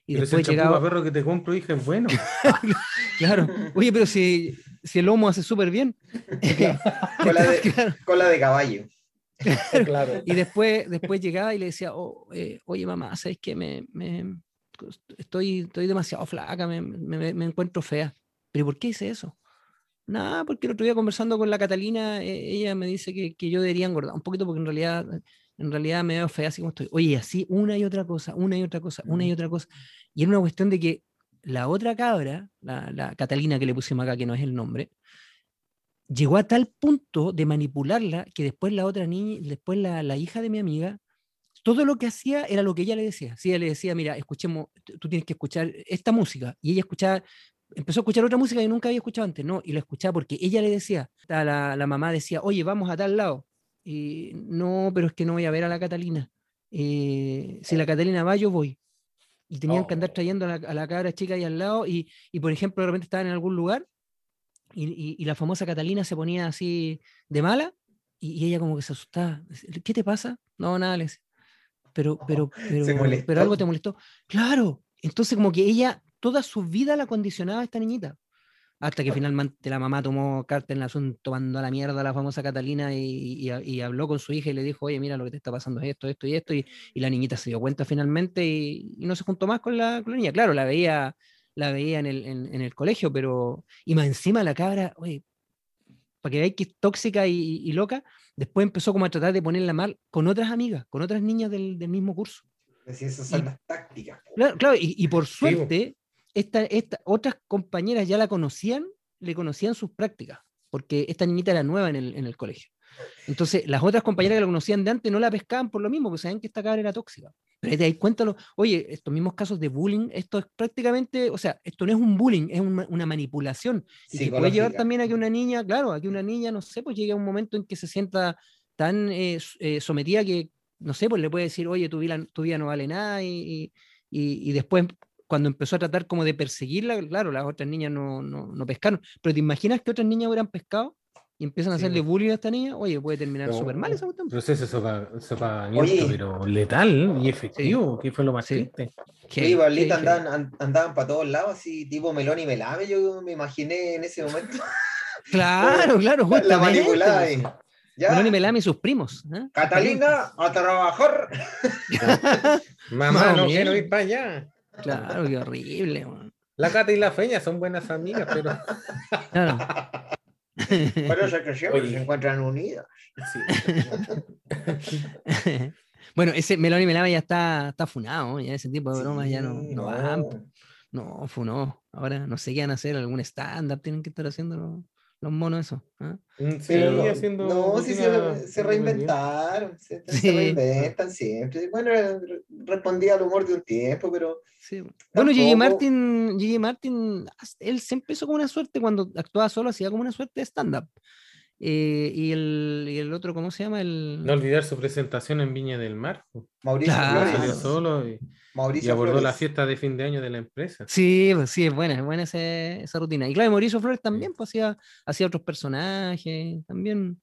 Y Pero si el después champú llegaba, perro que te compro, hija, es bueno. claro, oye, pero si, si el lomo hace súper bien. Cola de, Claro. cola de caballo. claro. Y después, después llegaba y le decía, "Oh, eh, oye mamá, ¿sabes qué? Me, me- estoy, estoy demasiado flaca, me, me- me encuentro fea. ¿Pero por qué hice eso? Nada, porque el otro día conversando con la Catalina, eh, ella me dice que, que yo debería engordar un poquito porque en realidad, en realidad me veo fea así como estoy. Oye, así una y otra cosa, una y otra cosa, una y otra cosa. Y era una cuestión de que la otra cabra, la, la Catalina que le pusimos acá, que no es el nombre, llegó a tal punto de manipularla que después la otra niña, después la, la hija de mi amiga, todo lo que hacía era lo que ella le decía. Si ella le decía, mira, escuchemos, tú tienes que escuchar esta música. Y ella escuchaba, empezó a escuchar otra música que nunca había escuchado antes, no, y la escuchaba porque ella le decía, la, mamá decía, oye, vamos a tal lado. Y no, pero es que no voy a ver a la Catalina. Eh, si la Catalina va, yo voy. Y tenían que andar Oh. trayendo a la, a la cabra chica ahí al lado. Y, y, por ejemplo, de repente estaban en algún lugar y, y- y la famosa Catalina se ponía así de mala y, ella como que se asustaba. ¿Qué te pasa? No, nada, le Pero, pero, pero, pero algo te molestó. Claro. Entonces como que ella toda su vida la condicionaba a esta niñita. Hasta que finalmente la mamá tomó carta en el asunto, mandó a la mierda a la famosa Catalina y, y- y habló con su hija y le dijo, oye, mira, lo que te está pasando es esto, esto y esto. Y, y la niñita se dio cuenta finalmente y, y no se juntó más con la, con la niña. Claro, la veía, la veía en el, en, en el colegio, pero... Y más encima la cabra, oye, para que veáis que es tóxica y, y loca, después empezó como a tratar de ponerla mal con otras amigas, con otras niñas del, del mismo curso. Así, esas son Y- las tácticas. Claro, claro, y, y por suerte, esta, esta- otras compañeras ya la conocían, le conocían sus prácticas, porque esta niñita era nueva en el, en el colegio. Entonces, las otras compañeras que la conocían de antes no la pescaban por lo mismo, porque sabían que esta cabra era tóxica. Pero ahí te das cuenta, oye, estos mismos casos de bullying, esto es prácticamente, o sea, esto no es un bullying, es una, una manipulación. Y que puede llevar también a que una niña, claro, a que una niña, no sé, pues llegue a un momento en que se sienta tan eh, eh, sometida que, no sé, pues le puede decir, oye, tu vida, tu vida no vale nada, y- y- y después, cuando empezó a tratar como de perseguirla, claro, las otras niñas no, no, no pescaron. Pero ¿te imaginas que otras niñas hubieran pescado y empiezan a Sí, hacerle bullying a esta niña? Oye, puede terminar No, súper mal esa cuestión. Proceso sopagamiento, pero letal y efectivo, que fue lo más Sí. triste. Sí, Pablita andaban, an- andaban para todos lados, así tipo melón y melame, yo me imaginé en ese momento. Claro, claro, la justamente. manipulada pues. ahí. Ya, Melón y Melame y sus primos. ¿eh? Catalina, a trabajar. Mamá, Más o no quiero ir para allá. Claro, qué horrible. weón. La Cata y la Feña son buenas amigas, pero. Claro. Pero eso que siempre Oye. se encuentran unidas. sí. bueno, ese Melón y Melame ya está, está funado, ya ese tipo de bromas ya no, Sí, no van. No, funó. Ahora no sé qué van a hacer, algún stand-up tienen que estar haciendo los, monos esos. ¿ah? Mm, Sí, Pero haciendo. no, sí se, se reinventaron, se, se Sí. reinventan siempre. Bueno, re- respondía al humor de un tiempo, pero Sí. Bueno, Gigi Martin, Gigi Martin, él se empezó como una suerte cuando actuaba solo, hacía como una suerte de stand-up. Eh, y, el, y el otro, ¿cómo se llama? El... No olvidar su presentación en Viña del Mar. Mauricio Claro. Solo y, y Mauricio abordó la Flores. fiesta de fin de año de la empresa. Sí, pues sí, es buena, es buena ese- esa rutina. Y claro, Mauricio Flores también pues, hacía, hacía otros personajes, también,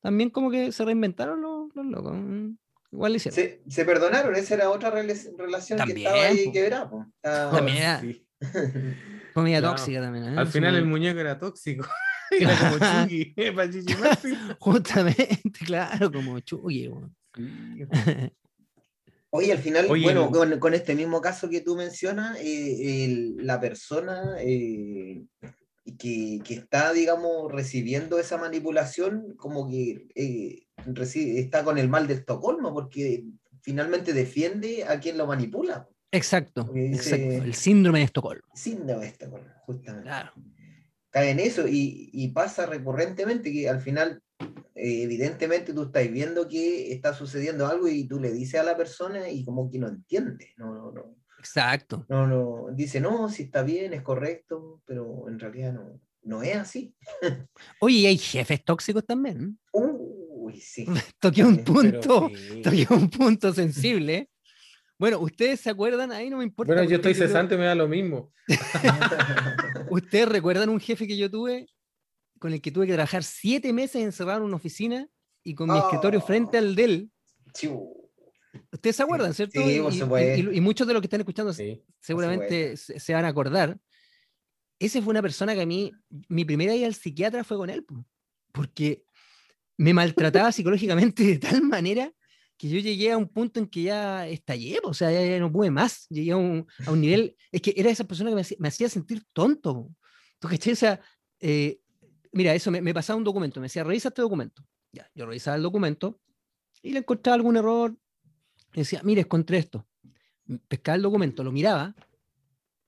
también como que se reinventaron los, los locos. mm, Igual le hicieron. Se, se perdonaron, esa era otra rela- relación que estaba También, ahí po. quebrada. po. Estaba- También era Sí. comida claro. tóxica también. ¿eh? Al final el momento. muñeco era tóxico. Era como Chucky, ¿eh? para Gigi Martin. Justamente, claro, como Chucky. Oye, al final, Oye, bueno, con, con este mismo caso que tú mencionas, eh, el- la persona eh, que, que está, digamos, recibiendo esa manipulación, como que eh, está con el mal de Estocolmo, porque finalmente defiende a quien lo manipula. Exacto, Porque dice- exacto. El síndrome de Estocolmo. Síndrome de Estocolmo, justamente. Claro. cae en eso y, y pasa recurrentemente que al final, evidentemente, tú estás viendo que está sucediendo algo y tú le dices a la persona y como que no entiende, no, no, no, Exacto. no, no, dice, no, si está bien, es correcto, pero en realidad no, no es así. Oye, y hay jefes tóxicos también. ¿eh? Uy, sí. Toqué un punto, sí. toqué un punto sensible. ¿eh? Bueno, ustedes se acuerdan, ahí no me importa. Bueno, yo estoy cesante, me da lo mismo. ¿Ustedes recuerdan un jefe que yo tuve con el que tuve que trabajar siete meses encerrado en una oficina y con mi escritorio frente Oh. al de él? Chiu. Ustedes se acuerdan, ¿cierto? Sí, Y- por y- y- muchos de los que están escuchando Sí. seguramente se, se van a acordar. Ese fue una persona que a mí, mi primera ida al psiquiatra fue con él, po, porque me maltrataba psicológicamente de tal manera que yo llegué a un punto en que ya estallé, o sea, ya, ya no pude más, llegué a un, a un nivel, es que era esa persona que me hacía, me hacía sentir tonto. ¿Tú cachai? O sea, eh, mira, eso me, pasaba un documento, me decía, revisa este documento. Ya, yo revisaba el documento y le encontraba algún error, y decía, mire, encontré esto. Pescaba el documento, lo miraba,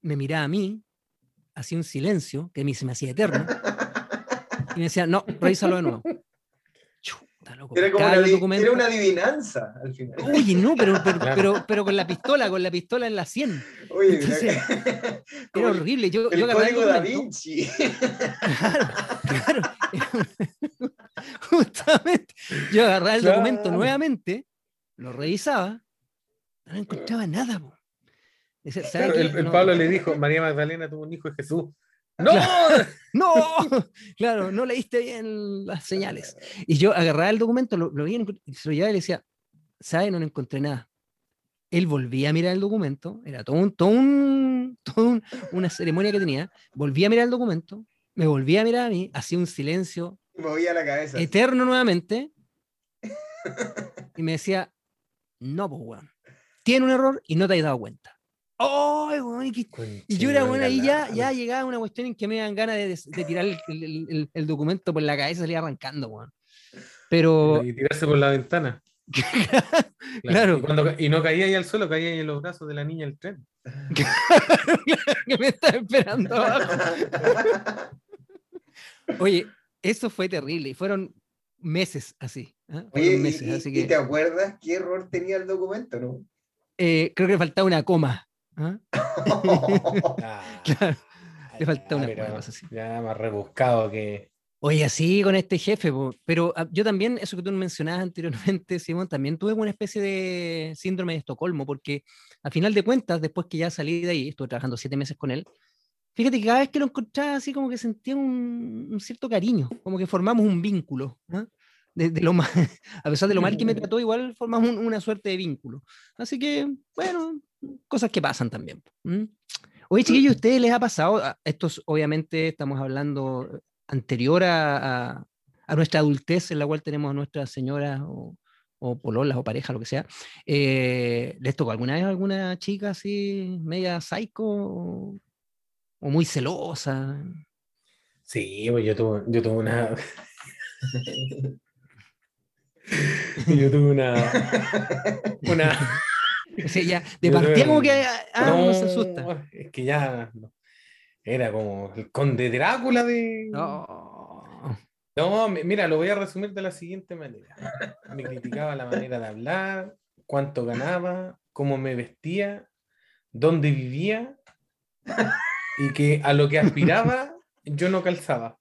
me miraba a mí, hacía un silencio que a mí se me hacía eterno, y me decía, no, revísalo de nuevo. Chuta, loco, Era como una, documento. era una adivinanza al final. Oye, no, pero, pero, Claro. pero, pero con la pistola, con la pistola en la 100. Oye, Entonces, como Era el- horrible. Yo, el yo agarraba el código da documento, Vinci. Claro, claro. Justamente. Yo agarraba el documento Claro. nuevamente, lo revisaba, no encontraba nada. po. Decía, ¿sabe Claro, el, el No, Pablo le dijo, María Magdalena tuvo un hijo de Jesús. ¡No! ¡No! Claro, no leíste bien las señales. Y yo agarraba el documento, lo, lo veía, y se lo llevaba y le decía, ¿sabe? No le encontré nada. Él volvía a mirar el documento, era todo un, todo un, todo un- una ceremonia que tenía, volvía a mirar el documento, me volvía a mirar a mí, hacía un silencio Movía la cabeza. eterno nuevamente, y me decía, no, pues, weón, tiene un error y no te has dado cuenta. ¡Ay, weón! y y yo era bueno, ahí ya, ya llegaba una cuestión en que me dan ganas de, de tirar el, el- el- el documento por la cabeza y salir arrancando, weón. Pero, Y tirarse por la ventana. Claro. Y, cuando, y no caía ahí al suelo, caía ahí en los brazos de la niña del tren. que me está esperando abajo. Oye, eso fue terrible. Y fueron meses así. Fueron Oye, y- meses, y, así y que te acuerdas qué error tenía el documento, no? eh, creo que le faltaba una coma. ¿Ah? Ah, Claro. Le ya, falta una- pero una cosa así. Ya más rebuscado que. Oye, así con este jefe, po, pero ah, yo también, eso que tú mencionabas anteriormente, Simón, también tuve una especie de síndrome de Estocolmo, porque a final de cuentas, después que ya salí de ahí, estuve trabajando siete meses con él, fíjate que cada vez que lo encontraba así como que sentía un, un cierto cariño, como que formamos un vínculo, ¿ah? De, de lo mal, a pesar de lo mal que me trató, igual formamos un- una suerte de vínculo. Así que, bueno, cosas que pasan también. ¿m? Oye, chiquillos, ¿a ustedes les ha pasado? a- Estos, obviamente, estamos hablando anterior a, a- a nuestra adultez, en la cual tenemos a nuestras señoras o, o pololas o pareja, lo que sea. eh, ¿Les tocó alguna vez alguna chica así, media psycho o, o muy celosa? Sí, pues yo tuve, yo tuve una. yo tuve una. Una. O sea, ya, de partida como que ah, ah, uno se asusta. Es que ya. no. Era como el conde Drácula de. Oh, No, mi- mira, lo voy a resumir de la siguiente manera. Me criticaba la manera de hablar, cuánto ganaba, cómo me vestía, dónde vivía y que a lo que aspiraba yo no calzaba.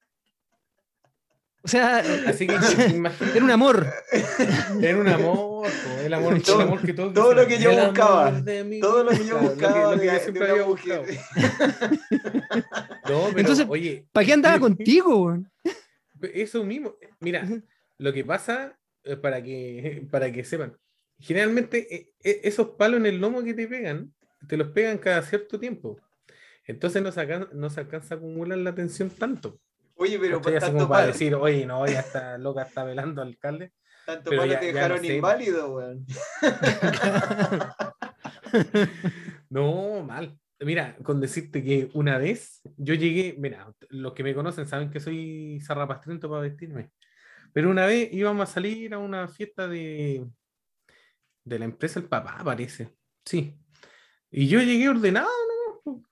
O sea, Así que imagínate, era un amor. era un amor, po, el amor, el Todo- amor que todos todo lo que yo "El buscaba, Todo lo que vida", yo lo buscaba lo que de- yo siempre había buscado. No, pero Entonces, oye, ¿Para qué andaba contigo? Eso mismo. Mira, lo que pasa, eh, para que, para que sepan, generalmente eh, eh, esos palos en el lomo que te pegan, te los pegan cada cierto tiempo. Entonces no se alcanza, no se alcanza a acumular la tensión tanto. Oye, pero ¿Cachai? por Así tanto como para palo, decir, oye, no, ya está loca, está velando al alcalde. tanto ya- te dejaron no sé. inválido, weón. No, mal. Mira, con decirte que una vez yo llegué, mira, los que me conocen saben que soy zarrapastriento para vestirme, pero una vez íbamos a salir a una fiesta de, de la empresa El Papá, parece. Sí. Y yo llegué ordenado.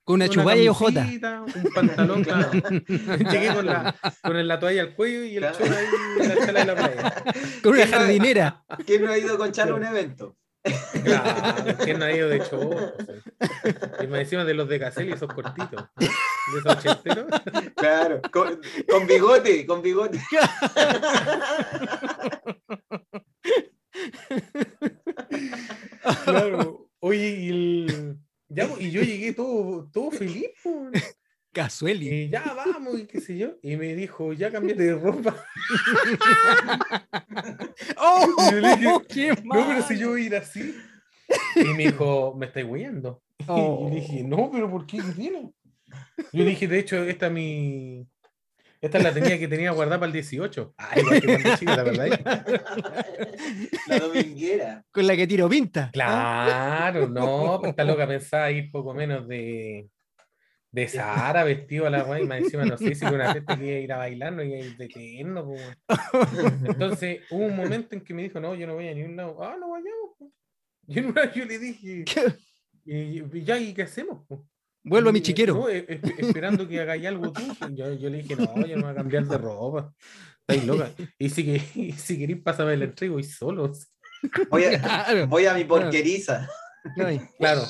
Con una Una chuballa y ojota. Un pantalón, claro. Llegué con la, con la toalla al cuello y el Claro. ahí en la chala de la playa. Con una ¿Qué no- jardinera. ¿Quién no ha ido con Chalo a un evento? Claro, ¿quién no ha ido de show? Y más encima de los de Caselli, esos cortitos. De esos ochenteros. Claro, con, con bigote, con bigote. Claro. Oye, y, el- ya, pues, y yo llegué todo, todo feliz. Casueli. Y ya vamos, y qué sé yo. Y me dijo, ya cambiate de ropa. ¡Oh! Y yo le dije, ¡Qué No, pero si mal! yo voy a ir así. Y me dijo, me estáis huyendo. Oh. Y dije, no, pero ¿por qué? ¿Qué tiene? Yo dije, de hecho, esta mi. Esta es la tenía que tenía guardada para el 18. Ay, igual que chica, ¿la verdad? La dominguera. Con la que tiro pinta. Claro, no, pues esta loca pensaba ir poco menos de. De Sahara vestido a la guay, más encima no sé si con una fiesta que iba a ir a bailar, no iba a ir de weón. Entonces hubo un momento en que me dijo, no, yo no voy a ningún lado. Ah, no vayamos. po. Y en una yo le dije, y, y ya, ¿y qué hacemos? po? Vuelvo a mi Y, chiquero. no, e- e- esperando que hagáis algo tú. pues, Yo, yo le dije, no, yo no voy a cambiar de ropa. Estáis loca. Y si, que, y si queréis, pásame el entrego y solos. Voy a, Claro. voy a mi porqueriza. Claro.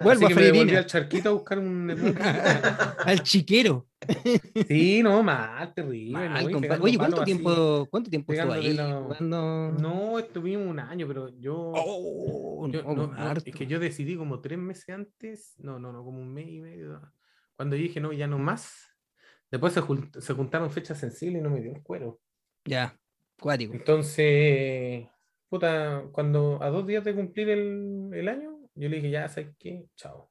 Vuelvo Así a que me al charquito a buscar un. Al chiquero. Sí, no, mal, terrible. Oye, ¿cuánto así. tiempo, ¿cuánto tiempo estuvo ahí jugando? No, estuvimos un año, pero yo. Oh, yo- no, no, no, harto. es que yo decidí como tres meses antes, no, no, no, como un mes y medio, cuando dije no, ya no más. Después se, se juntaron fechas sensibles y no me dio el cuero. Ya, cuático. Entonces, puta, cuando a dos días de cumplir el, el año, yo le dije, ya, ¿sabes qué? Chao.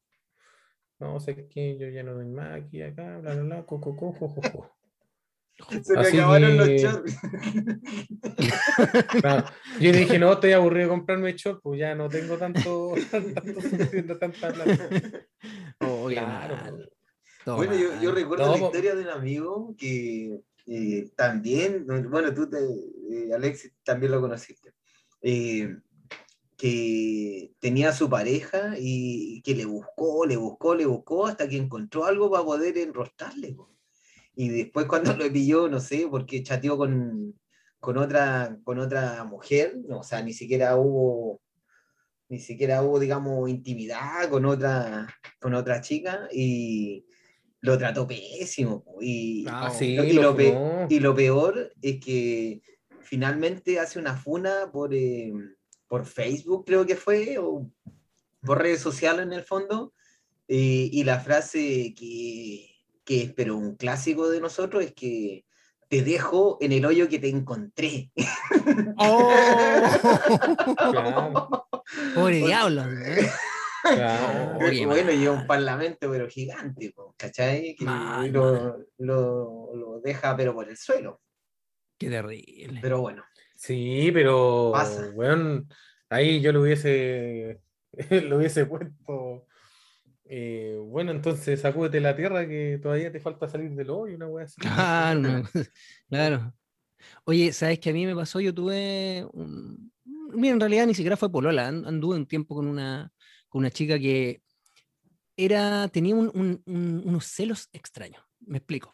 No, ¿sabes qué? Yo ya no doy más aquí, acá, bla, bla, bla, co, co, co, jo, jo, jo. Se me Así acabaron los que- shorts. Claro. Yo dije, no, estoy aburrido de comprarme short, pues ya no tengo tanto, tanto tanta plata. Oh, Claro, mal. Todo Bueno, yo, yo recuerdo No, la historia de un amigo que eh, también, bueno, tú, te, eh, Alexis, también lo conociste, eh, que tenía a su pareja y que le buscó, le buscó, le buscó hasta que encontró algo para poder enrostrarle. po. Y después cuando lo pilló, no sé, porque chateó con, con otra, con otra mujer, no, o sea, ni siquiera hubo, ni siquiera hubo, digamos, intimidad con otra, con otra chica y lo trató pésimo. po, Y, Ah, sí, lo y lo peor es que finalmente hace una funa por, eh, por Facebook, creo que fue, o por redes sociales en el fondo, eh, y la frase que, que es, pero un clásico de nosotros, es que te dejo en el hoyo que te encontré. Claro, Pobre diablo. ¿eh? claro. Oye, bueno, y es mal. un parlamento, pero gigante, ¿cachai? Que Mal, lo, lo- lo deja, pero por el suelo. Qué terrible. Pero bueno, Sí, pero Pasa. weón, ahí yo lo hubiese lo hubiese puesto. eh, bueno, entonces sacúdete la tierra que todavía te falta salir del hoyo, una wea así. Claro, no, claro. Oye, ¿sabes qué a mí me pasó? Yo tuve un... Mira, en realidad ni siquiera fue polola, an- anduve un tiempo con una, con una chica que era, tenía un- un- un- unos celos extraños. Me explico.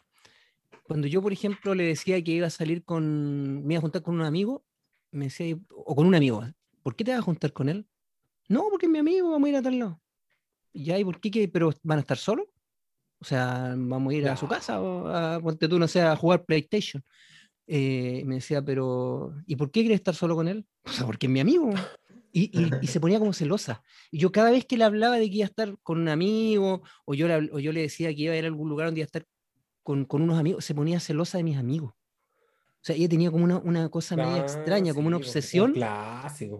Cuando yo, por ejemplo, le decía que iba a salir con, me iba a juntar con un amigo, me decía, o con un amigo, ¿por qué te vas a juntar con él? No, porque es mi amigo, vamos a ir a tal lado. Ya, ¿y por qué? qué? ¿Pero van a estar solos? O sea, vamos a ir a su No. casa o a, ponte tú, no sé, a jugar PlayStation. Eh, me decía, pero ¿y por qué quieres estar solo con él? O sea, porque es mi amigo. Y, y- y se ponía como celosa. Y yo cada vez que le hablaba de que iba a estar con un amigo, o yo le, o yo le decía que iba a ir a algún lugar donde iba a estar con, con unos amigos, se ponía celosa de mis amigos. O sea, ella tenía como una, una cosa media Ah, extraña, como una sí, po, un obsesión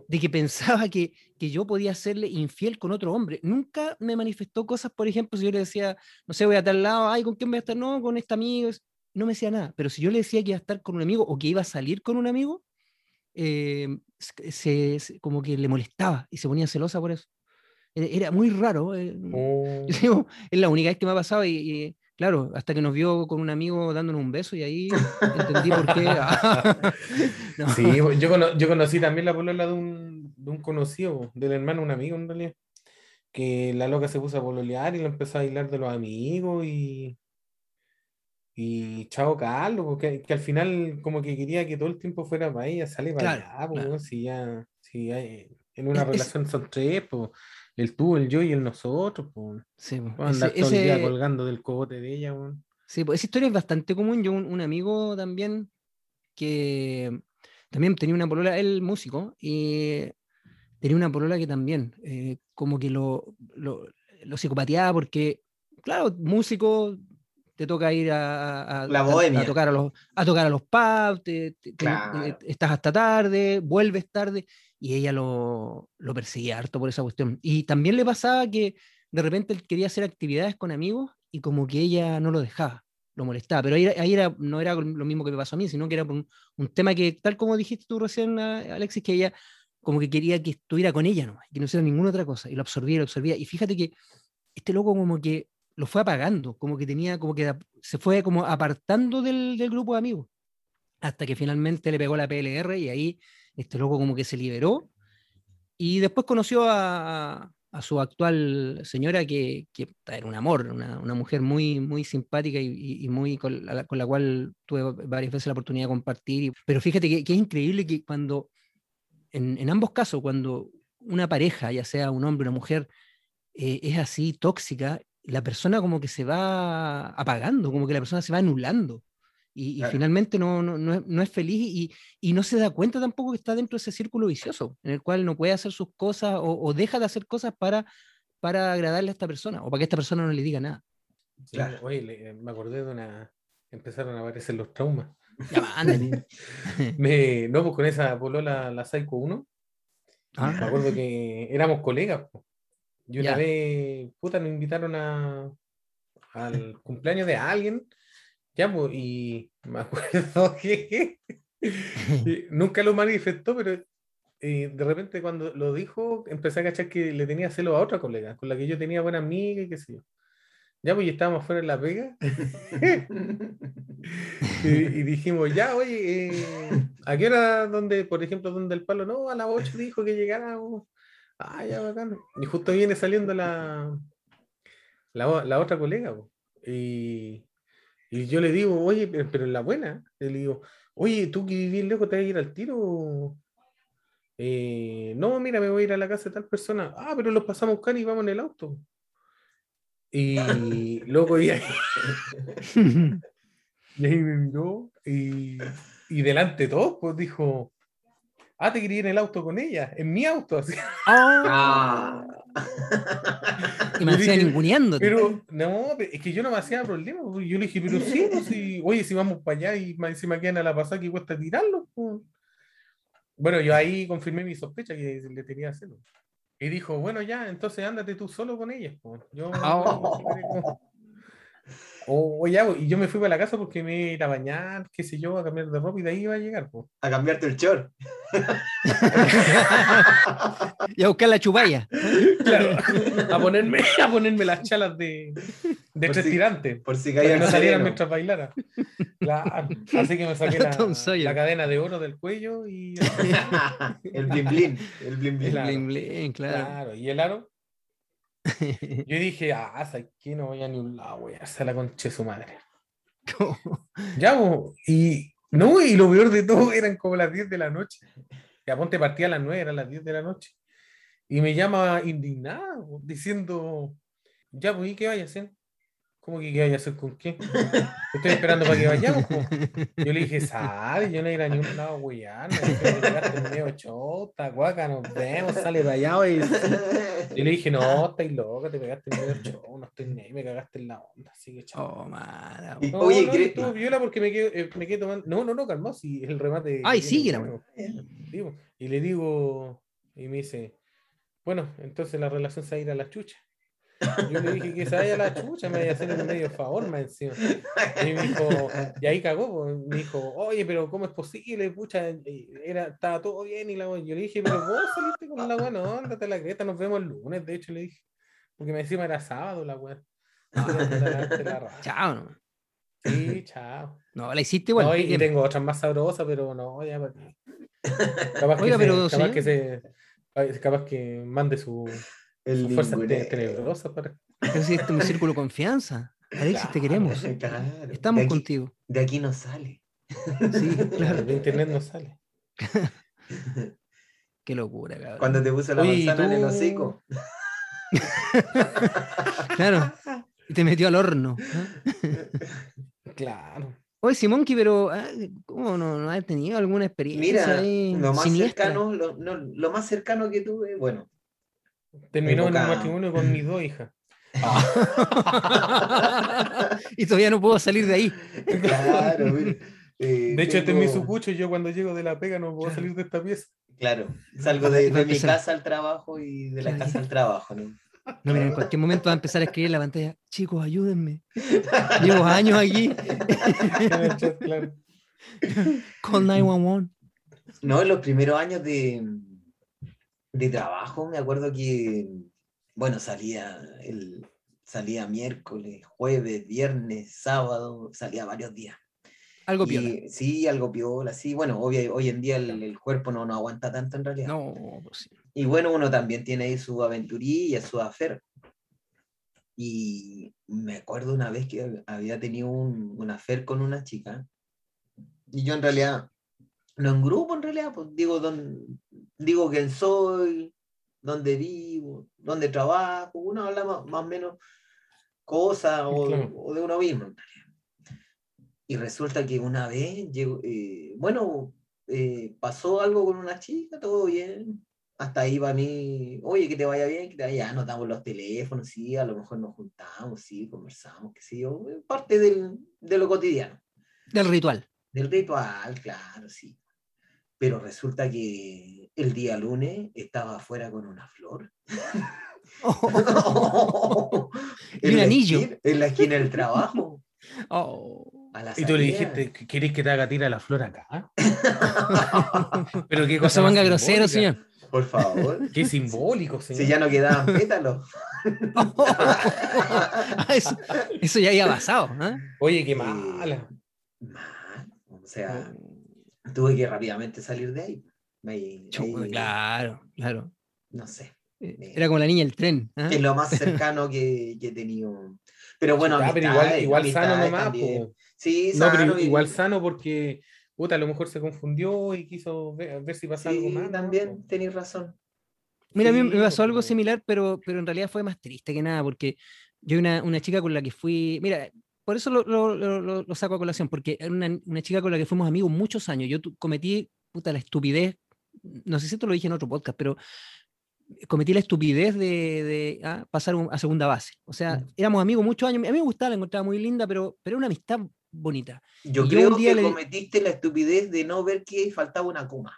de que pensaba que, que yo podía serle infiel con otro hombre. Nunca me manifestó cosas, por ejemplo, si yo le decía, no sé, voy a tal lado, ay, ¿con quién voy a estar? No, con este amigo. No me decía nada. Pero si yo le decía que iba a estar con un amigo o que iba a salir con un amigo, eh, se, como que le molestaba y se ponía celosa por eso. E- Era muy raro. eh, Oh, yo digo, es la única vez que me ha pasado y, y, claro, hasta que nos vio con un amigo dándonos un beso y ahí entendí por qué. No. Sí, yo, cono- yo conocí también la polola de un, de un conocido, del hermano, un amigo en realidad, que la loca se puso a pololear y lo empezó a bailar de los amigos y, y chao Carlos, porque que al final como que quería que todo el tiempo fuera para ella, sale para Claro, allá, claro. si ya, si hay- en una Es- relación son tres, po, el tú, el yo y el nosotros, po. Sí, po, Va a andar ese- todo el día ese- colgando del cogote de ella, weón. Sí, pues esa historia es bastante común. Yo, un, un amigo también que también tenía una polola, él músico, y tenía una polola que también, eh, como que lo, lo, lo psicopateaba porque, claro, músico, te toca ir a, a- La a- bohemia. a tocar a los, a tocar a los pubs, te- te- te- Claro. eh, estás hasta tarde, vuelves tarde, y ella lo, lo perseguía harto por esa cuestión. Y también le pasaba que de repente él quería hacer actividades con amigos y como que ella no lo dejaba, lo molestaba. Pero ahí, ahí era, no era lo mismo que me pasó a mí, sino que era un, un tema que, tal como dijiste tú recién, a- Alexis, que ella como que quería que estuviera con ella nomás, que no hiciera ninguna otra cosa, y lo absorbía, lo absorbía. Y fíjate que este loco como que lo fue apagando, como que tenía, como que se fue como apartando del, del grupo de amigos, hasta que finalmente le pegó la PLR y ahí este loco como que se liberó y después conoció a, su actual señora que, era un amor, una, mujer muy, muy simpática y, y- muy con la, cual tuve varias veces la oportunidad de compartir. Pero fíjate que, que es increíble que cuando, en, en ambos casos, cuando una pareja, ya sea un hombre o una mujer, eh, es así tóxica, la persona como que se va apagando, como que la persona se va anulando. Y, y Claro. finalmente no, no, no es, no es feliz y, y no se da cuenta tampoco que está dentro de ese círculo vicioso, en el cual no puede hacer sus cosas o, o deja de hacer cosas para, para agradarle a esta persona o para que esta persona no le diga nada. Sí, Claro. oye, le- me acordé de una. Empezaron a aparecer los traumas. Me, no, pues con esa polola, la Psycho 1, me Ah, acuerdo que éramos colegas. po. Y una Ya. vez, puta, nos invitaron a, al cumpleaños de alguien. Ya, pues, y me acuerdo que nunca lo manifestó, pero eh, de repente cuando lo dijo, empecé a cachar que le tenía celo a otra colega, con la que yo tenía buena amiga y qué sé yo. Ya, pues, y estábamos fuera en la pega. y, dijimos, ya, oye, eh, ¿a qué hora, donde, por ejemplo, donde el palo? No, a las 8 dijo que llegáramos. Ah, ya, bacán. Y justo viene saliendo la, la, otra colega. Y, y yo le digo, oye, pero, en la buena, le digo, Oye, tú que vivís lejos, ¿te vas a ir al tiro? Eh, no, mira, me voy a ir a la casa de tal persona. Ah, pero los pasamos a buscar y vamos en el auto. Y loco, y ahí, y ahí me miró y, y delante de todos, pues dijo, ah, te quería ir en el auto con ella, en mi auto, así. Ah. Y me Yo hacía dije, ninguneándote. Pero, no, es que yo no me hacía problema. pues. Yo le dije, pero sí, pues, sí, oye, si vamos para allá y encima quedan a la pasada que cuesta tirarlo. pues. Bueno, yo ahí confirmé mi sospecha que le tenía celo. Y dijo, bueno, ya, entonces ándate tú solo con ella. pues. Yo, Oh. O ya, y yo me fui para la casa porque me iba a ir a bañar, qué sé yo, a cambiar de ropa y de ahí iba a llegar. A cambiarte el short. Y a buscar la chupalla. Claro, a ponerme, a ponerme las chalas de, de Por tres si- tirantes. Por si caía no el salieran mientras bailara. Claro. Así que me saqué la, cadena de oro del cuello y el blin blin. El blin blin. Claro. Bling, bling, claro. claro, y el aro. Yo dije, ah, ¿sabes qué? No voy a ni un lado, voy a hacer la concha de su madre. Ya, bo, y no, y lo peor de todo eran como las 10 de la noche. Que aponte partía a las 9, eran las 10 de la noche. Y me llama indignado, diciendo, ya, pues, ¿y qué vaya a hacer? ¿Cómo que qué vaya a hacer con qué? Estoy esperando para que vayamos. po". Yo le dije, sale, yo no iré a ningún lado, pegaste medio chota, guaca, nos vemos, sale para allá. Yo le dije, no, estáis loca, te pegaste medio show, no estoy ni ahí, me cagaste en la onda, así que chao. Oh, mala. No, Oye, no, cre- estuvo viola porque me quedé, eh, me quedé tomando. No, no, no, calmó, si el remate. Ay, sí, era bueno. Y le digo, y me dice, bueno, entonces la relación se va a ir a la chucha. Yo le dije que se vaya a la chucha, me vaya a hacer un medio favor más encima. Y me dijo, y ahí cagó, pues, me dijo, oye, pero ¿cómo es posible? Pucha, era, estaba todo bien y la. Yo le dije, pero vos saliste con la buena onda, te la creta, nos vemos el lunes, de hecho le dije. Porque me encima era sábado la weá. Raja. Chao, no. Sí, chao. No, la hiciste igual. no, y, ¿qué- y tengo otras más sabrosas, pero no, ya para qué. Capaz Oiga, que, pero se, capaz sí. que se capaz que mande su, El te- ninguneo. tenebrosas para. Pero si este es un círculo de confianza. Alexis, te Claro. queremos. Claro. Estamos de aquí, contigo. De aquí no sale. Sí, claro. De internet no sale. Qué locura, cabrón. Cuando te puse la Oye, ¿y manzana en el hocico. Claro. Y te metió al horno. ¿no? Claro. Oye, Simonki, pero ah, ¿cómo no, no has tenido alguna experiencia Mira, ahí lo más siniestra? cercano, lo, no, lo más cercano que tuve, bueno, Terminó en un matrimonio con mis dos hijas. y todavía no puedo salir de ahí. claro, mira, eh, De hecho, este es mi tengo- sucucho. Yo cuando llego de la pega no puedo salir de esta pieza. Claro, salgo de, de mi casa al trabajo y de la casa al trabajo, ¿no? No, mira, en cualquier momento va a empezar a escribir en la pantalla, chicos, ayúdenme. Llevo años aquí. En el chat, claro. Call 911. No, en los primeros años de, de trabajo, me acuerdo que, bueno, salía el salía miércoles, jueves, viernes, sábado, salía varios días. Algo Y, piola. sí, algo piola, sí. Bueno, obvio, hoy en día el, el cuerpo no, no aguanta tanto en realidad. No, pues sí. Y bueno, uno también tiene ahí su aventurilla, su afer. Y me acuerdo una vez que hab- había tenido un, un afer con una chica. Y yo en realidad, no en grupo en realidad, pues digo, don, digo quién soy, dónde vivo, dónde trabajo. Uno habla más, más o menos cosas o, Claro. o de uno mismo. Y resulta que una vez, llegó, eh, bueno, eh, pasó algo con una chica, todo bien. Hasta ahí va mí, oye, que te vaya bien, que te vaya, ya nos damos los teléfonos, sí, a lo mejor nos juntamos, sí, conversamos, qué sé yo, parte del, de lo cotidiano, Del ritual. del ritual, claro, sí. Pero resulta que el día lunes estaba afuera con una flor. Y En un anillo. esquina- En la esquina del trabajo. Oh. a la Y tú le dijiste, "¿Qu- ¿querés que te haga tira la flor acá? Pero qué No cosa se más ponga grosero, señor. Por favor. Qué simbólico, señor. Si ya no quedaban pétalos. eso, eso ya había pasado. ¿ah? Oye, qué Eh, mala. Mal. O sea, tuve que rápidamente salir de ahí. Ahí- Chu- ahí, Claro, claro. No sé. Eh, Era como la niña del tren. ¿ah? Es lo más cercano que, que he tenido. Pero bueno, pero igual, igual sano nomás. Sí, No, pero sano y- igual sano porque puta, a lo mejor se confundió y quiso ver, ver si pasa algo Sí, más. ¿no? también tenéis razón. Mira, a mí me pasó algo pues. similar, pero, pero en realidad fue más triste que nada, porque yo una, una chica con la que fui, mira, por eso lo, lo- lo- lo- saco a colación, porque era una, una chica con la que fuimos amigos muchos años. Yo cometí, puta, la estupidez, no sé si esto lo dije en otro podcast, pero cometí la estupidez de, de, ah, pasar a segunda base. O sea, Mm. éramos amigos muchos años, a mí me gustaba, la encontraba muy linda, pero, pero era una amistad bonita. Yo Y yo creo un día que le- cometiste la estupidez de no ver que faltaba una coma.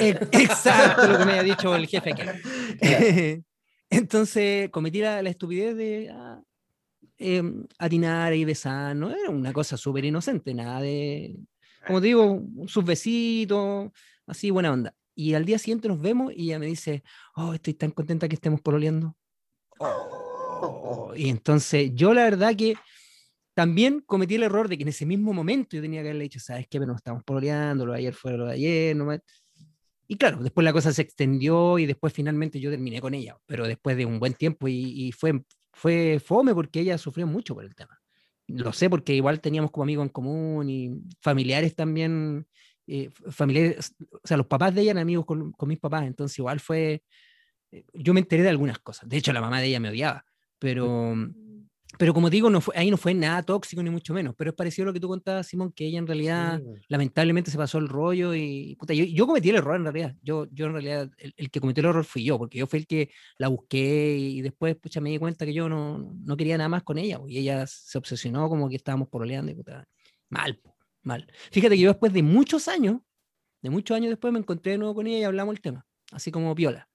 Eh, Exacto lo que me había dicho el jefe. Claro. Entonces cometí la, la estupidez de ah, em, atinar y besar, ¿no? Era una cosa súper inocente, nada de, como te digo, sus besitos, así buena onda. Y al día siguiente nos vemos y ella me dice, oh, estoy tan contenta que estemos pololeando. Oh, Y entonces yo la verdad que también cometí el error de que en ese mismo momento yo tenía que haberle dicho, ¿sabes qué? Pero no estamos pololeando, lo de ayer fue lo de ayer, no me-". Y claro, después la cosa se extendió y después finalmente yo terminé con ella, pero después de un buen tiempo y, y fue, fue fome porque ella sufrió mucho por el tema. Lo sé porque igual teníamos como amigos en común y familiares también, eh, familiares, o sea, los papás de ella eran amigos con, con mis papás, entonces igual fue, eh, yo me enteré de algunas cosas. De hecho, la mamá de ella me odiaba, pero, pero como digo, no fue, ahí no fue nada tóxico ni mucho menos, pero es parecido a lo que tú contabas, Simón, que ella en realidad Sí, lamentablemente se pasó el rollo y puta, yo, yo cometí el error en realidad. Yo, yo en realidad, el, el que cometió el error fui yo, porque yo fui el que la busqué y después pucha, me di cuenta que yo no, no quería nada más con ella. po, Y ella se obsesionó como que estábamos pololeando y puta, mal, po, mal. Fíjate que yo después de muchos años, de muchos años después me encontré de nuevo con ella y hablamos el tema, así como piola.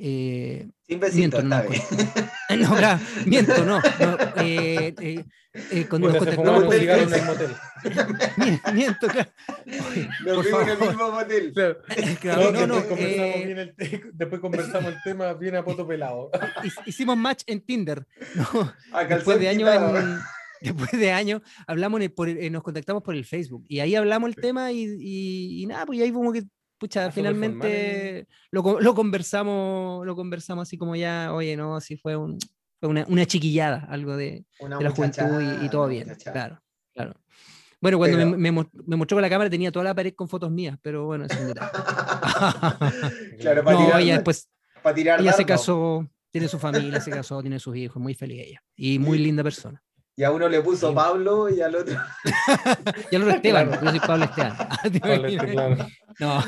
Eh, Sin miento, no, claro, miento, no. no, eh, eh, eh, nos contactamos el en el motel. Miento, claro. Oye, Nos por vimos en el favor. mismo motel. Claro. Claro, No, no, no, después, conversamos eh, bien el después conversamos el tema bien a poto pelado. hic- hicimos match en Tinder. Después de años, después de años, hablamos en el- por el- eh, nos contactamos por el Facebook y ahí hablamos el tema y, y- y nada, pues ahí como que, pucha, Ah, finalmente lo, lo conversamos, lo conversamos así como ya, oye, no, así fue, un, fue una, una chiquillada, algo de, de la juventud y, y todo bien, muchachada. claro, claro. Bueno, cuando me, Pero- me mo- me mostró con la cámara tenía toda la pared con fotos mías, pero bueno, es un detalle. Claro, para no, tirar, ella después, para tirar ella se casó, tiene su familia, se casó, tiene sus hijos, muy feliz ella. Y muy linda persona. Y a uno le puso Sí. Pablo y al otro. Y el otro Esteban, Claro. yo soy Pablo Esteban. ¿te Pablo, este, claro. No.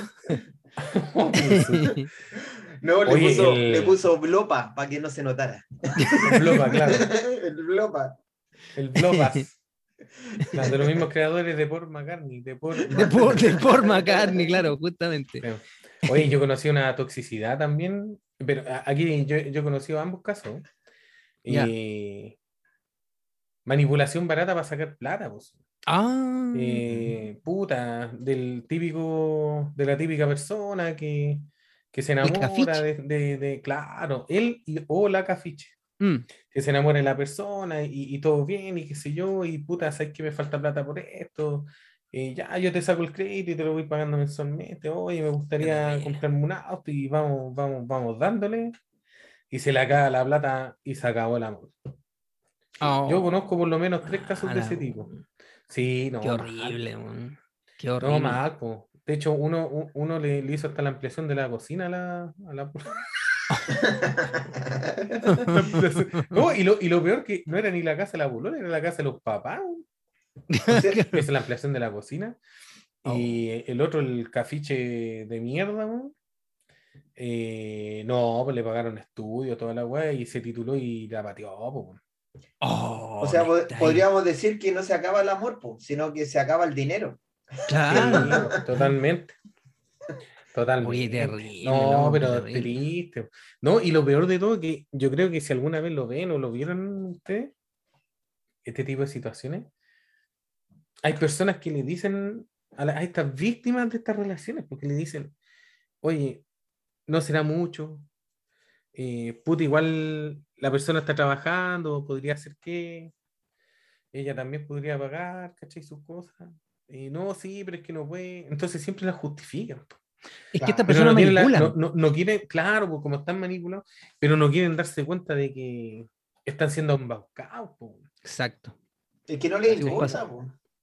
No, le, Oye, puso, el- le puso blopa para que no se notara. El Blopa, claro. el blopa. El Blopas. Claro, de los mismos creadores de Paul McCartney. De Paul De, Paul McCartney, claro, justamente. Claro. Oye, yo conocí una toxicidad también, pero aquí yo, yo he conocido ambos casos. Eh, manipulación barata para sacar plata, pues. Ah. Eh, puta, del típico, de la típica persona que, que se enamora de, de- de- claro, él y, o la cafiche, mm, que se enamora de la persona y, y todo bien y qué sé yo, y puta, sabes que me falta plata por esto, eh, ya yo te saco el crédito y te lo voy pagando mensualmente, oye, me gustaría comprarme un auto y vamos, vamos, vamos dándole, y se le acaba la plata y se acabó el amor. Yo oh, conozco por lo menos tres casos de ese tipo. Sí, no. Qué mal. horrible, weón. Qué No, horrible. mal, po. De hecho, uno, uno le, le hizo hasta la ampliación de la cocina a la. a la-. No, y lo, y lo peor que no era ni la casa de la polola, era la casa de los papás. Esa es la ampliación de la cocina. Y el otro, el cafiche de mierda, weón, eh, no, pues le pagaron estudio, toda la weá, y se tituló y la pateó, weón. Oh, O sea, po- podríamos decir que no se acaba el amor, po, sino que se acaba el dinero. Claro. Totalmente. Totalmente. Oye, terrible, No, no, pero terrible. triste. No, y lo peor de todo que yo creo que si alguna vez lo ven o lo vieron ustedes, este tipo de situaciones, hay personas que le dicen a, la- a estas víctimas de estas relaciones, porque le dicen, oye, no será mucho, eh, puta, igual la persona está trabajando, podría ser que ella también podría pagar, ¿cachai? Sus cosas. Y no, sí, pero es que no puede. Entonces siempre la justifican. po. Es que estas Pero Pero personas no, la- no, no- no quieren, claro, pues como están manipulados, pero no quieren darse cuenta de que están siendo embaucados. po. Exacto. Es que no le Así importa.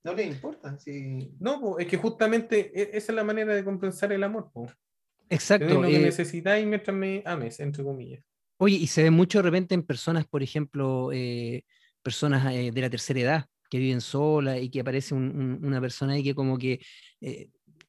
No le importa. Sí. No, po, es que justamente e- esa es la manera de compensar el amor. Po. Exacto. lo que eh, necesitáis mientras me ames, entre comillas. Oye, y se ve mucho de repente en personas, por ejemplo, eh, personas eh, de la tercera edad que viven solas y que aparece un- un- una persona ahí que como que,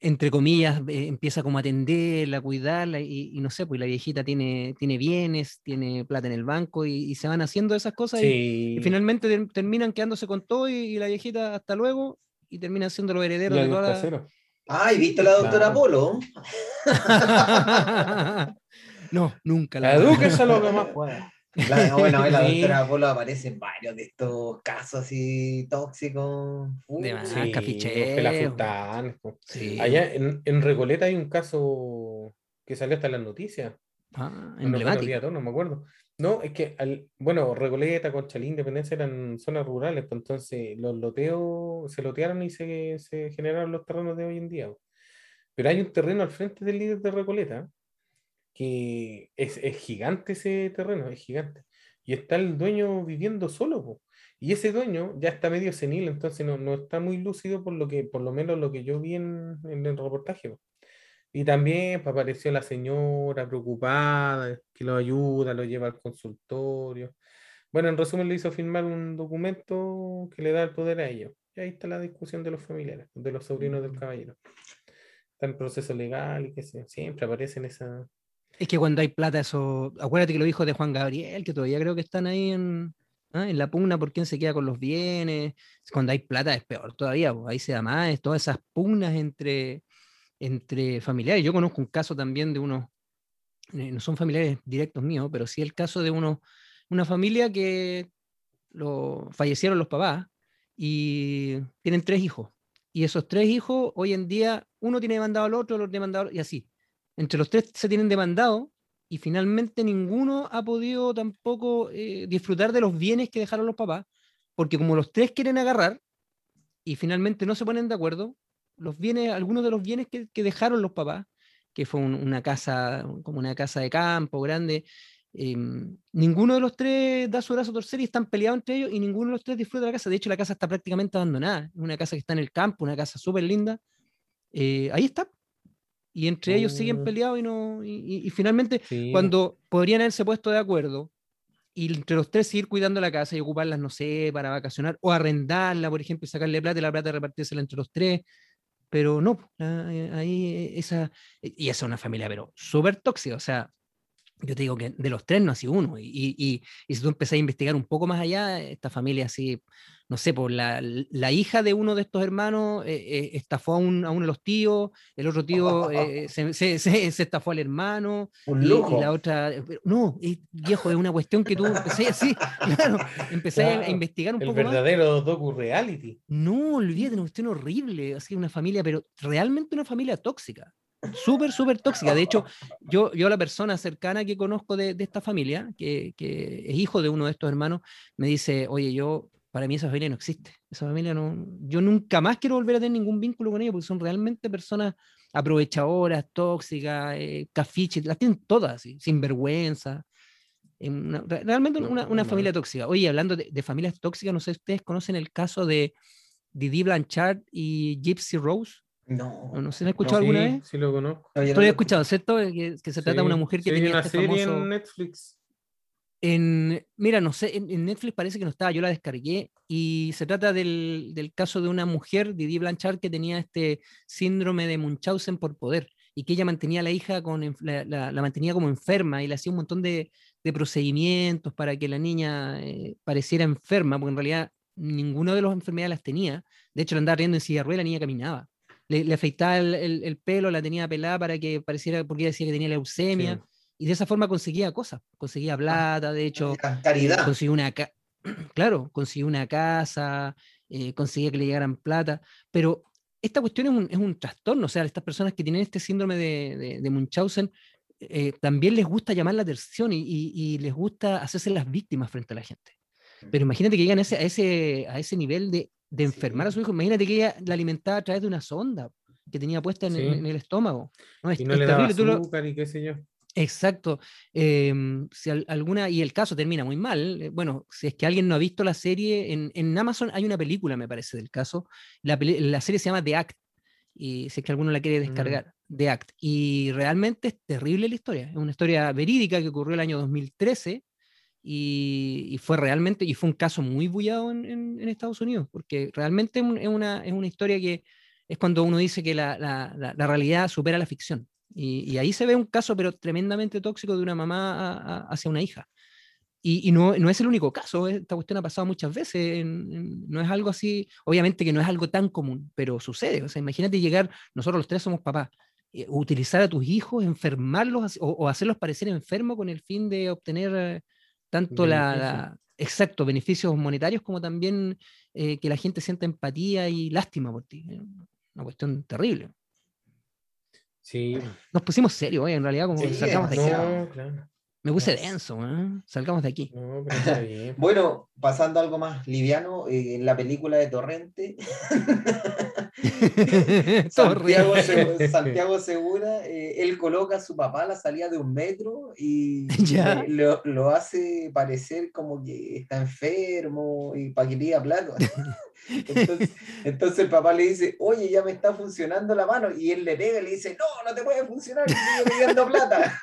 entre comillas, empieza como a atenderla, a cuidarla y, y no sé, pues la viejita tiene, tiene bienes, tiene plata en el banco y, y se van haciendo esas cosas y, Sí. y finalmente ter- terminan quedándose con todo y, la viejita hasta luego y terminan siendo los herederos de toda la... Ay, ¿viste la doctora Claro. Polo? no, nunca la Edúquese lo que más pueda. La- bueno, la doctora Polo aparece en varios de estos casos así tóxicos. Uh, De más, Sí, po. Sí. Allá en, en Recoleta hay un caso que salió hasta en las noticias. Ah, emblemático. todos, no me acuerdo. No, es que, al, bueno, Recoleta, Conchalí, Independencia eran zonas rurales, pues entonces los loteos se lotearon y se, generaron los terrenos de hoy en día. Pero hay un terreno al frente del líder de Recoleta que es, es gigante ese terreno, es gigante. Y está el dueño viviendo solo, po. Y ese dueño ya está medio senil, entonces no, no está muy lúcido por lo que, por lo menos lo que yo vi en, el reportaje. po. Y también pues, apareció la señora preocupada, que lo ayuda, lo lleva al consultorio. Bueno, en resumen le hizo firmar un documento que le da el poder a ellos. Y ahí está la discusión de los familiares, de los sobrinos del caballero. Está en proceso legal y que siempre aparecen esas... Es que cuando hay plata, eso. Acuérdate que lo dijo de Juan Gabriel, que todavía creo que están ahí en, ¿ah? en la pugna por quién se queda con los bienes. Cuando hay plata es peor todavía, pues, ahí se da más, todas esas pugnas entre, entre familiares. Yo conozco un caso también de unos, eh, no son familiares directos míos, pero sí el caso de unos, una familia que lo, fallecieron los papás y tienen tres hijos. Y esos tres hijos, hoy en día, uno tiene demandado al otro, el otro demandado y así entre los tres se tienen demandado y finalmente ninguno ha podido tampoco eh, disfrutar de los bienes que dejaron los papás, porque como los tres quieren agarrar y finalmente no se ponen de acuerdo, los bienes, algunos de los bienes que, que dejaron los papás, que fue un- una casa, como una casa de campo grande, eh, ninguno de los tres da su brazo a torcer y están peleados entre ellos y ninguno de los tres disfruta de la casa. De hecho, la casa está prácticamente abandonada. Es una casa que está en el campo, una casa súper linda. Eh, ahí está. Y entre ellos siguen Mm. peleados y, no, y, y- y finalmente Sí, cuando podrían haberse puesto de acuerdo y entre los tres seguir cuidando la casa y ocuparlas, no sé, para vacacionar o arrendarla, por ejemplo, y sacarle plata y la plata repartírsela entre los tres. Pero no, eh, ahí esa, y esa es una familia, pero súper tóxica. O sea, yo te digo que de los tres no ha sido uno. Y, y, y- y si tú empezás a investigar un poco más allá, esta familia así, no sé, por la, la hija de uno de estos hermanos eh, eh, estafó a, un- a uno de los tíos, el otro tío eh, se, se- se- se estafó al hermano, Un y, y lujo. la otra, eh, no, es, viejo, es una cuestión que tú empecé así, claro, empecé a- a Claro, investigar un el poco más. verdadero docu-reality. No, olvídate, una cuestión horrible, así una familia, pero realmente una familia tóxica, súper, súper tóxica. De hecho, yo, yo la persona cercana que conozco de, de esta familia, que, que es hijo de uno de estos hermanos, me dice, oye, yo, para mí esa familia no existe, esa familia no, yo nunca más quiero volver a tener ningún vínculo con ellos, porque son realmente personas aprovechadoras, tóxicas, eh, cafiches, las tienen todas, así, sin vergüenza. re- realmente una, una familia tóxica. Oye, hablando de, de familias tóxicas, no sé si ustedes conocen el caso de Didi Blanchard y Gypsy Rose. No. No, sé si han escuchado alguna sí, vez. Sí, lo conozco. Tú lo has escuchado, ¿cierto? Que, que se trata de una mujer que sí, tenía una este serie famoso... en Netflix. En, mira, no sé, en, en Netflix parece que no estaba, yo la descargué y se trata del, del caso de una mujer, Didi Blanchard, que tenía este síndrome de Munchausen por poder y que ella mantenía a la hija con, la, la- la mantenía como enferma y le hacía un montón de, de procedimientos para que la niña eh, pareciera enferma, porque en realidad ninguna de las enfermedades las tenía. De hecho, la andaba riendo en silla de ruedas y la niña caminaba. Le, le afeitaba el, el- el pelo, la tenía pelada para que pareciera, porque ella decía que tenía leucemia. Sí. Y de esa forma conseguía cosas, conseguía plata, de hecho, Ca- Caridad. consiguió una claro, consiguió una casa, eh, conseguía que le llegaran plata, pero esta cuestión es un, es un trastorno, o sea, estas personas que tienen este síndrome de, de- de Munchausen, eh, también les gusta llamar la atención y, y- y les gusta hacerse las víctimas frente a la gente. Pero imagínate que llegan a ese, a ese, a ese nivel de, de enfermar a su hijo, imagínate que ella la alimentaba a través de una sonda que tenía puesta en, Sí. en el estómago. No, es, Y no es le daba terrible, tú lo- azúcar y qué sé yo. Exacto. Em, si al- alguna, y el caso termina muy mal. eh, Bueno, si es que alguien no ha visto la serie, en, en Amazon hay una película, me parece, del caso. La, la serie se llama The Act. Y si es que alguno la quiere descargar, The Act. Y realmente es terrible la historia. Es una historia verídica que ocurrió el año 2013 y, y fue realmente, y fue un caso muy bullado en, en- en Estados Unidos, porque realmente es una, es una historia que es cuando uno dice que la, la- la- la realidad supera la ficción. Y, y ahí se ve un caso, pero tremendamente tóxico de una mamá a- a- hacia una hija. Y, y no, no es el único caso, esta cuestión ha pasado muchas veces, en- en- no es algo así, obviamente que no es algo tan común, pero sucede. O sea, imagínate llegar, nosotros los tres somos papás, eh, utilizar a tus hijos, enfermarlos o, o hacerlos parecer enfermos con el fin de obtener eh, tanto la, la- exacto, beneficios monetarios como también eh, que la gente sienta empatía y lástima por ti. eh, Una cuestión terrible. Sí. Nos pusimos serios, eh, en realidad, como Sí, que salgamos de aquí. No, claro. Me puse denso, ¿eh? salgamos de aquí. No, pero está bien. Bueno, pasando a algo más liviano, eh, en la película de Torrente, Santiago, Santiago Segura, eh, él coloca a su papá a la salida de un metro y Ya. le- lo, lo hace parecer como que está enfermo y para que pida plata. Entonces, entonces el papá le dice, oye, ya me está funcionando la mano, y él le pega y le dice, no, no te puede funcionar, sigue pidiendo plata.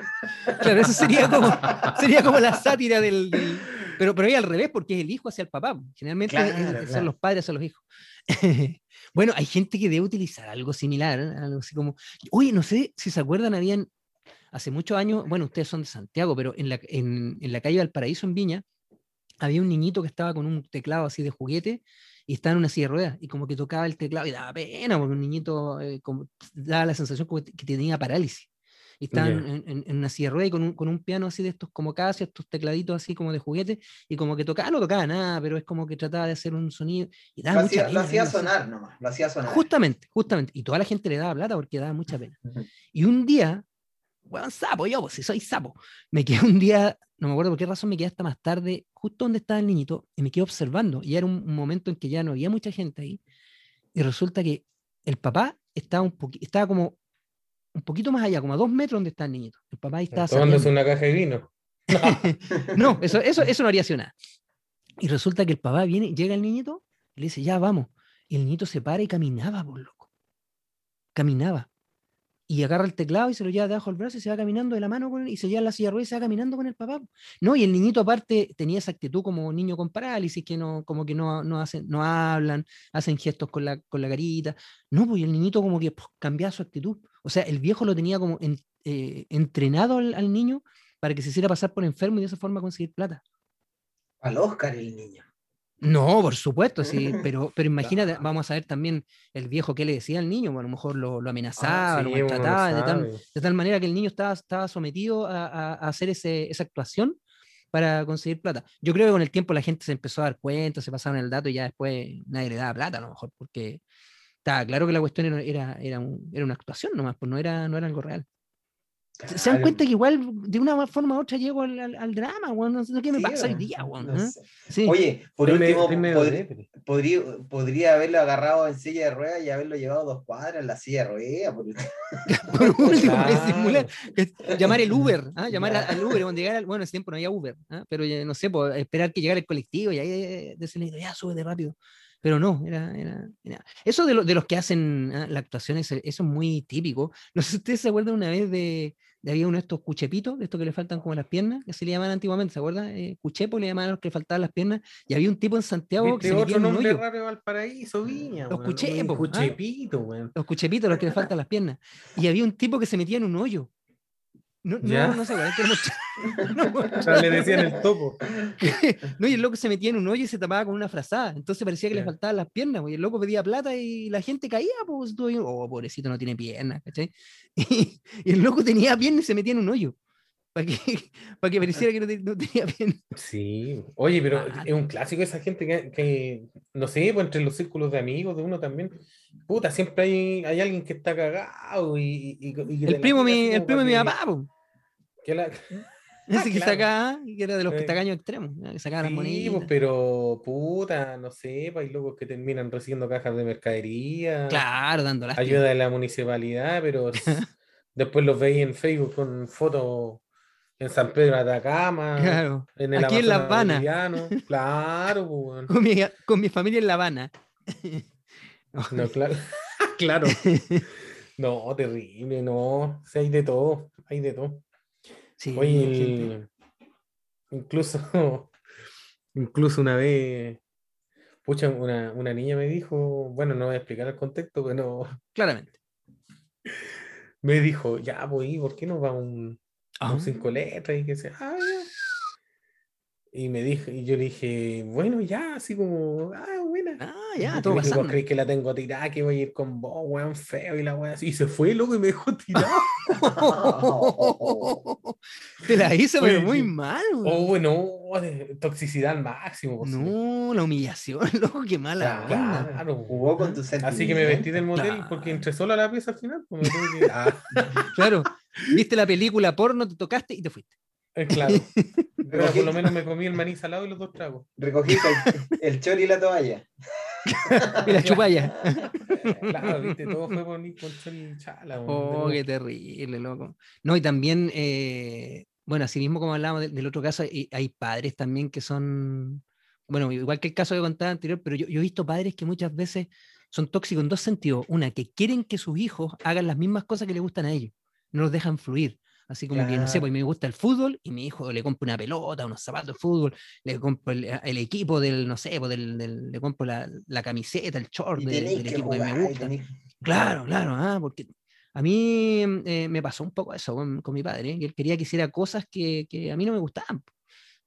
Claro, eso sería como, sería como la sátira del, del- Pero, pero ahí al revés, porque es el hijo hacia el papá. Generalmente es- Claro, son claro. los padres hacia los hijos. bueno, hay gente que debe utilizar algo similar, ¿eh? algo así como... Oye, no sé si se acuerdan, habían hace muchos años, bueno, ustedes son de Santiago, pero en la, en, en la calle Valparaíso, en Viña, había un niñito que estaba con un teclado así de juguete y estaba en una silla de ruedas y como que tocaba el teclado y daba pena porque un niñito eh, como, daba la sensación como que tenía parálisis. Y estaba en, Ya. en- en una silla de ruedas y con un, con un piano así de estos como casi, estos tecladitos así como de juguete y como que tocaba, no tocaba nada, pero es como que trataba de hacer un sonido y daba Lo mucha hacía, lo pena hacía verlo así. sonar nomás, lo hacía sonar. Justamente, justamente. Y toda la gente le daba plata porque daba mucha pena. Y un día, bueno, sapo, yo, pues si soy sapo, me quedé un día, no me acuerdo por qué razón, me quedé hasta más tarde, justo donde estaba el niñito, y me quedé observando. Y era un, un momento en que ya no había mucha gente ahí. Y resulta que el papá estaba, un estaba como un poquito más allá, como a dos metros donde está el niñito. El papá ahí estaba Tomándose una caja de vino. No, eso, eso, eso no haría así nada. Y resulta que el papá viene, llega el niñito y le dice, ya vamos. Y el niñito se para y caminaba, por loco. Caminaba. Y agarra el teclado y se lo lleva debajo del brazo y se va caminando de la mano con él y se lleva la silla de ruedas y se va caminando con el papá. No, y el niñito aparte tenía esa actitud como niño con parálisis, que no, como que no, no hacen, no hablan, hacen gestos con la, con la carita. No, pues el niñito como que pues, cambiaba su actitud. O sea, el viejo lo tenía como en- eh, entrenado al, al niño para que se hiciera pasar por enfermo y de esa forma conseguir plata. Al Oscar el niño. No, por supuesto, sí, pero, pero imagínate, vamos a ver también el viejo que le decía al niño, bueno, a lo mejor lo, lo amenazaba, lo Sí, uno no maltrataba, de tal, sabe. de tal manera que el niño estaba, estaba sometido a, a- a hacer ese, esa actuación para conseguir plata. Yo creo que con el tiempo la gente se empezó a dar cuenta, se pasaron el dato y ya después nadie le daba plata a lo mejor, porque estaba claro que la cuestión era, era, era, un- era una actuación nomás, pues no era, no era algo real. Se- Se dan Claro. cuenta que igual de una forma u otra llego al, al- al drama, weón, no sé qué me Sí, pasa hoy día, weón, no ¿eh? sé. Sí. Oye, por Estoy me- último, estoy medio pod- depre. podría, podría haberlo agarrado en silla de ruedas y haberlo llevado dos cuadras en la silla de ruedas. por último. por último, Claro. disimular, que- llamar el Uber, ¿ah? llamar a- al Uber, cuando llegara, bueno, en ese tiempo no había Uber, ¿ah? pero ya, no sé, pues, esperar que llegara el colectivo y ahí eh, decirle, ya súbete rápido. Pero no, era, era, era- Eso de, lo- de los que hacen ¿ah? la actuación, eso, eso es muy típico. No sé si ustedes se acuerdan una vez de, de había uno de estos cuchepitos, de estos que le faltan como las piernas, que se le llamaban antiguamente, ¿se acuerdan? Eh, cuchepo le llamaban a los que le faltaban las piernas, y había un tipo en Santiago que ¿Viste se otro en un nombre hoyo. Valparaíso, Viña? Los weón? cuchepos, ¿ah? Cuchepito, weón. Los cuchepitos, los que le faltan las piernas. Y había un tipo que se metía en un hoyo. No, ¿Ya? no, no se no, O sea, le decían el topo. No, y el loco se metía en un hoyo y se tapaba con una frazada. Entonces parecía que le Ya. faltaban las piernas, pues, y el loco pedía plata y la gente caía, pues, tú oh, pobrecito, no tiene piernas, ¿cachai? Y, y el loco tenía piernas y se metía en un hoyo. Para que, para que pareciera que no, te- no tenía piernas. Sí. Oye, pero Ah, es un clásico esa gente que, que, no sé, pues entre los círculos de amigos de uno también. Puta, siempre hay, hay alguien que está cagado y, y- y El primo, mi, el primo de mi pa' que- papá, pues, que la- ese que está claro. y que era de los Sí. tacaños extremos, que sacaba las Sí, pues, moneditas. pero puta, no sé, pues hay locos que terminan recibiendo cajas de mercadería, Claro, dando lástima. ayuda de la municipalidad, pero después los veis en Facebook con fotos en San Pedro de Atacama, Claro. en el Aquí en La Habana. boliviano. Claro, pues. Con mi, con mi familia en La Habana. No, claro. claro. No, terrible, no. Sí, hay de todo, hay de todo. Sí, Oye, incluso, incluso una vez, pucha, una, una niña me dijo, bueno, no voy a explicar el contexto, pero Claramente. me dijo, ya, pues, ¿y ¿por qué no va un, a un Ah. cinco letras? Y que sea, ya". Y me dijo, y yo le dije, bueno, ya, así como, ah, buena. Ah, ya, todo me dijo, ¿vos pasando. crees que la tengo tirada, que voy a ir con vos, weón, feo y la weón así? Y se fue, loco, y me dejó tirado. Te la hizo, pero muy mal. Oh, weón. bueno, de toxicidad al máximo. pues, no, la humillación, loco, qué mala onda. Claro, Jugó con tus Así que me vestí del motel Claro. porque entré sola a la pieza al final. pues me tuve que- Ah, Claro, viste la película porno, te tocaste y te fuiste. Eh, claro. Pero por lo menos me comí el maní salado y los dos tragos. Recogiste el, el chori y la toalla. Y la chupalla. Claro, viste, todo fue con chori y chala. Oh, qué terrible, loco. No, y también, eh, bueno, así mismo como hablábamos del, del otro caso, hay, hay padres también que son, bueno, igual que el caso que contaba anterior, pero yo, yo he visto padres que muchas veces son tóxicos en dos sentidos. Una, que quieren que sus hijos hagan las mismas cosas que les gustan a ellos, no los dejan fluir. Así como que, no sé, Claro. pues me gusta el fútbol y mi hijo le compra una pelota, unos zapatos de fútbol, le compro el, el equipo del, no sé, pues del, del- le compro la, la camiseta, el short de- del que equipo que me jugar, gusta. Claro, claro, ah, porque a mí mm, eh, me pasó un poco eso con, con mi padre, ¿eh? que él quería que hiciera cosas que, que a mí no me gustaban.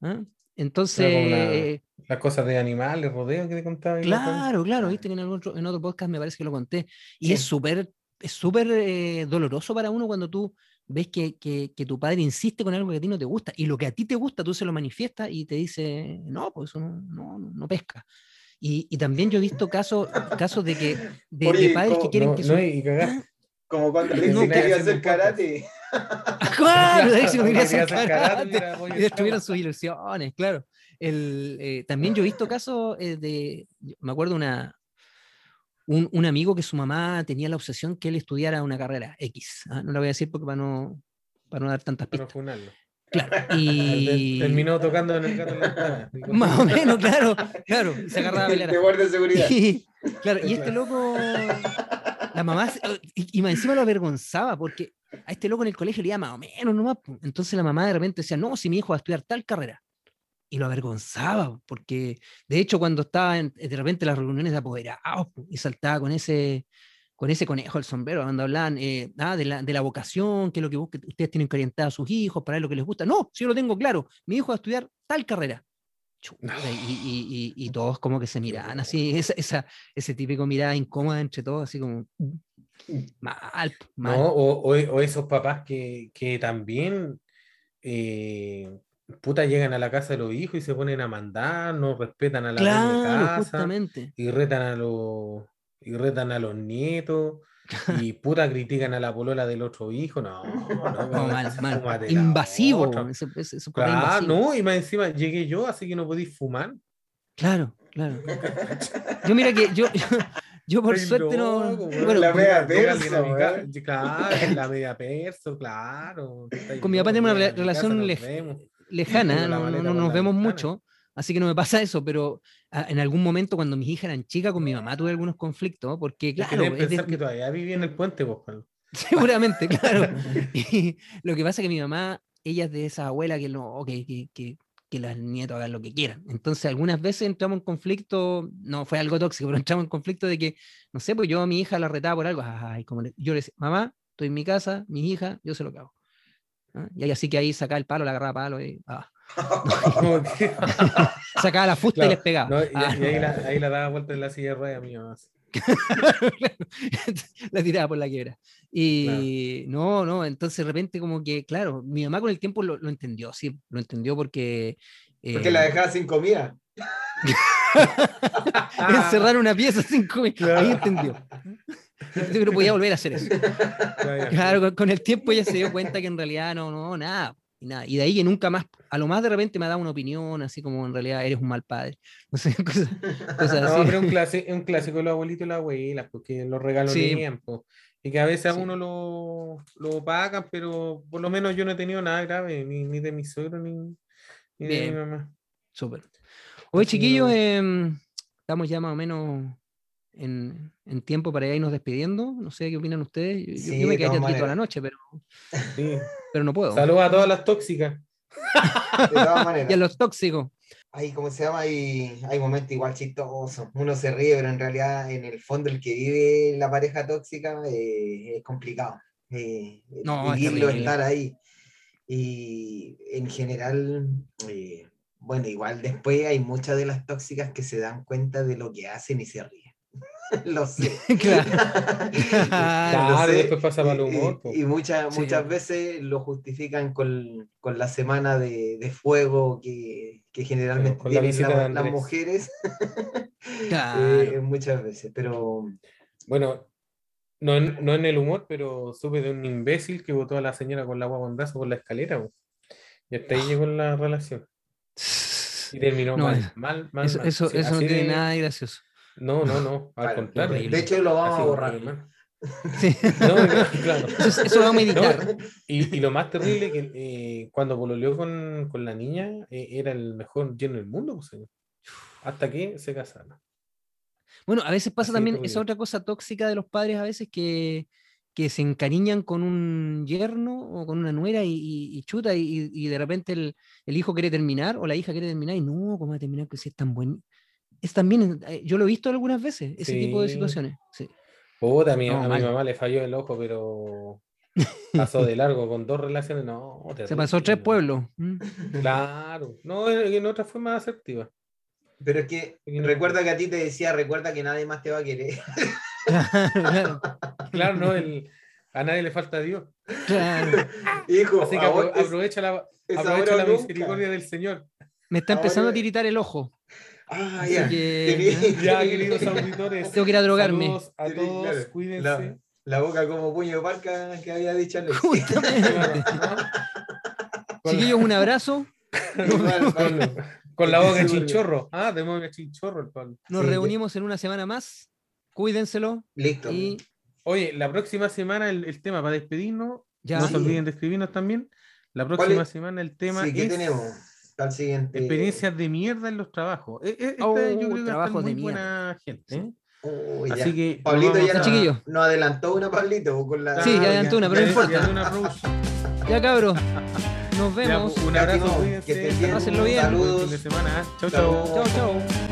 ¿ah? Entonces, la- eh, Las cosas de animales, rodeo que te contaba. claro, claro, Ah. viste que en, algún otro, en otro podcast me parece que lo conté. Y Sí. es súper es súper eh, doloroso para uno cuando tú ves que, que, que tu padre insiste con algo que a ti no te gusta y lo que a ti te gusta tú se lo manifiestas y te dice, no, pues eso no, no, no pesca. Y, y también yo he visto casos, casos de que de, de Oye, padres que ¿cómo- quieren No, que no, su- y cagar. Como cuando No, Alexis que quería hacer karate. Claro, de no quería hacer karate, y destruyeron esclavo. sus ilusiones, claro. El, eh, también yo he visto casos eh, de, me acuerdo una, un, un amigo que su mamá tenía la obsesión que él estudiara una carrera X. ¿ah? No la voy a decir porque para no, para no dar tantas Para pistas. funarlo. Claro. Y Terminó tocando en el carro de la más o menos, claro, claro. Se agarraba a bailar. De guardia de seguridad. Y, claro, y este loco, la mamá, se- y, y más encima lo avergonzaba porque a este loco en el colegio le iba más o menos nomás. Entonces la mamá de repente decía, no, si mi hijo va a estudiar tal carrera. Y lo avergonzaba, porque de hecho cuando estaba en- de repente en las reuniones de apoderados po, y saltaba con ese, con ese conejo al sombrero, cuando hablaban eh, ah, de, la, de la vocación, que es lo que busque- ustedes tienen que orientar a sus hijos para ver lo que les gusta. No, si yo lo tengo claro, mi hijo va a estudiar tal carrera. Chuta, y, y- y- y todos como que se miraban así, esa, esa, ese típico mirada incómoda entre todos, así como mal, mal. No, o, o- o esos papás que, que también eh, puta llegan a la casa de los hijos y se ponen a mandar, no respetan a la claro, casa justamente. y retan a los y retan a los nietos y puta critican a la polola del otro hijo. No, no, No, mal, mal. Invasivo, ese papá Claro, invasivo. no, y más encima llegué yo, así que no podéis fumar. Claro, claro. Yo mira que yo, yo, yo por suerte no. Bueno, La media perso. Claro, la media perso, claro. Con mi papá tenemos una relación nos lej- vemos. Lejana, no, no- no nos vemos mucho, así que no me pasa eso, pero ah, en algún momento cuando mis hijas eran chicas con mi mamá tuve algunos conflictos, porque claro, es de- pensar que todavía viví en el puente, pues, Pablo. seguramente, claro. Y lo que pasa es que mi mamá, ella es de esa abuela que no, que, que, que, que los nietos hagan lo que quieran. Entonces, algunas veces entramos en conflicto, no fue algo tóxico, pero entramos en conflicto de que, no sé, pues yo a mi hija la retaba por algo, ay, como le- yo le decía, mamá, estoy en mi casa, mi hija, yo sé lo que ¿Ah? Y ahí así que ahí sacaba el palo, la agarraba palo y ah, sacaba la fusta y Claro, les pegaba. no, y, Ah, y ahí, la, ahí la daba vuelta en la silla de ruedas, mi mamá. la tiraba por la quiebra. Y no, no, entonces de repente como que, claro, mi mamá con el tiempo lo, lo entendió, sí, lo entendió porque... Porque eh, la dejaba sin comida. encerrar una pieza sin comer. Claro. Ahí entendió. Yo no podía volver a hacer eso. Claro, con, con el tiempo ella se dio cuenta que en realidad no, no, nada. Y, nada. y de ahí que nunca más, a lo más de repente me ha dado una opinión, así como en realidad eres un mal padre. No sé, cosas, cosas No, así. pero un clásico, un clásico de los abuelitos y las abuelas, porque los regalonean, po. Y que a veces a Sí. uno lo, lo pagan, pero por lo menos yo no he tenido nada grave, ni, ni de mi suegro, ni, ni de mi mamá. Súper. Oye, chiquillos, no- em, estamos ya más o menos en, en tiempo para irnos despidiendo. No sé qué opinan ustedes. Yo, yo- Sí, yo me quedaría aquí toda la noche, pero, Sí. pero no puedo. Saludos a todas las tóxicas. De todas maneras. Y a los tóxicos. Hay, ¿cómo se llama? Hay, hay momentos igual chistosos. Uno se ríe, pero en realidad, en el fondo, el que vive la pareja tóxica eh, es complicado. Eh, No, es vivirlo, terrible. estar ahí. Y en general, eh, bueno, igual después hay muchas de las tóxicas que se dan cuenta de lo que hacen y se ríen. Lo sé. claro. Lo Claro, sé, después pasa para el y- y- humor. Y, muchas, Sí. muchas veces lo justifican con, con la semana de, de fuego que, que generalmente con la tienen la- las mujeres. Claro. eh, muchas veces, pero Bueno, no en, no en el humor, pero supe de un imbécil que votó a la señora con el agua bondazo por la escalera. Y hasta ahí llegó la relación. Y terminó No, mal, es- mal, mal. Eso, mal. eso, Sí, eso no tiene de- nada de gracioso. No, no, no, al contrario. horrible. de hecho lo vamos Así a borrar. mal. Sí. No, no, claro. Eso, eso vamos a meditar. Y, y lo más terrible que eh, cuando pololeó con, con la niña eh, era el mejor lleno del mundo, pues, señor. hasta que se casaron. Bueno, a veces pasa Así también esa otra cosa tóxica de los padres, a veces que, que se encariñan con un yerno o con una nuera y, y- y chuta, y, y de repente el, el hijo quiere terminar o la hija quiere terminar y no, ¿cómo va a terminar? Pues si es tan buen. Es también, eh, yo lo he visto algunas veces, ese tipo de Sí. situaciones. Sí. Puta, a mi, No, a mi mamá le falló el ojo, pero pasó de largo con dos relaciones. No, Se pasó tres pueblos. Claro, no, en en otra fue más asertiva. Pero es que recuerda que a ti te decía, recuerda que nadie más te va a querer. claro, Claro, no, el, a nadie le falta Dios. claro. Hijo, Así que ahora apro- es- aprovecha la, aprovecha misericordia del Señor. Me está empezando Ahora- a tiritar el ojo. Ah, Así ya. que, Ya, queridos auditores. Tengo que ir a drogarme. Saludos a todos, claro. cuídense. La, la boca como puño de parca que había dicho Alex. Justamente. ¿no? Chiquillos, un abrazo. Igual, con- Pablo. con la boca chinchorro. Ah, de boca de chinchorro el Pablo. Nos Sí, reunimos en una semana más. Cuídenselo. Listo. Y Oye, la próxima semana el, el tema para despedirnos, ya. no Sí. se olviden de escribirnos también. La próxima semana el tema Sí, ¿qué es tenemos? Al siguiente. experiencias de mierda en los trabajos. Eh, eh, esta Oh, yo creo que de muy buena gente. ¿eh? Oh. Así que Pablito ya no, adelantó una, Pablito. Con la... Sí, ya adelantó una, pero no importa. ya una cabros. Nos Ya, vemos. un abrazo, que estés bien. Saludos. de semana. Chau, Saludos. chau. Chao, chao.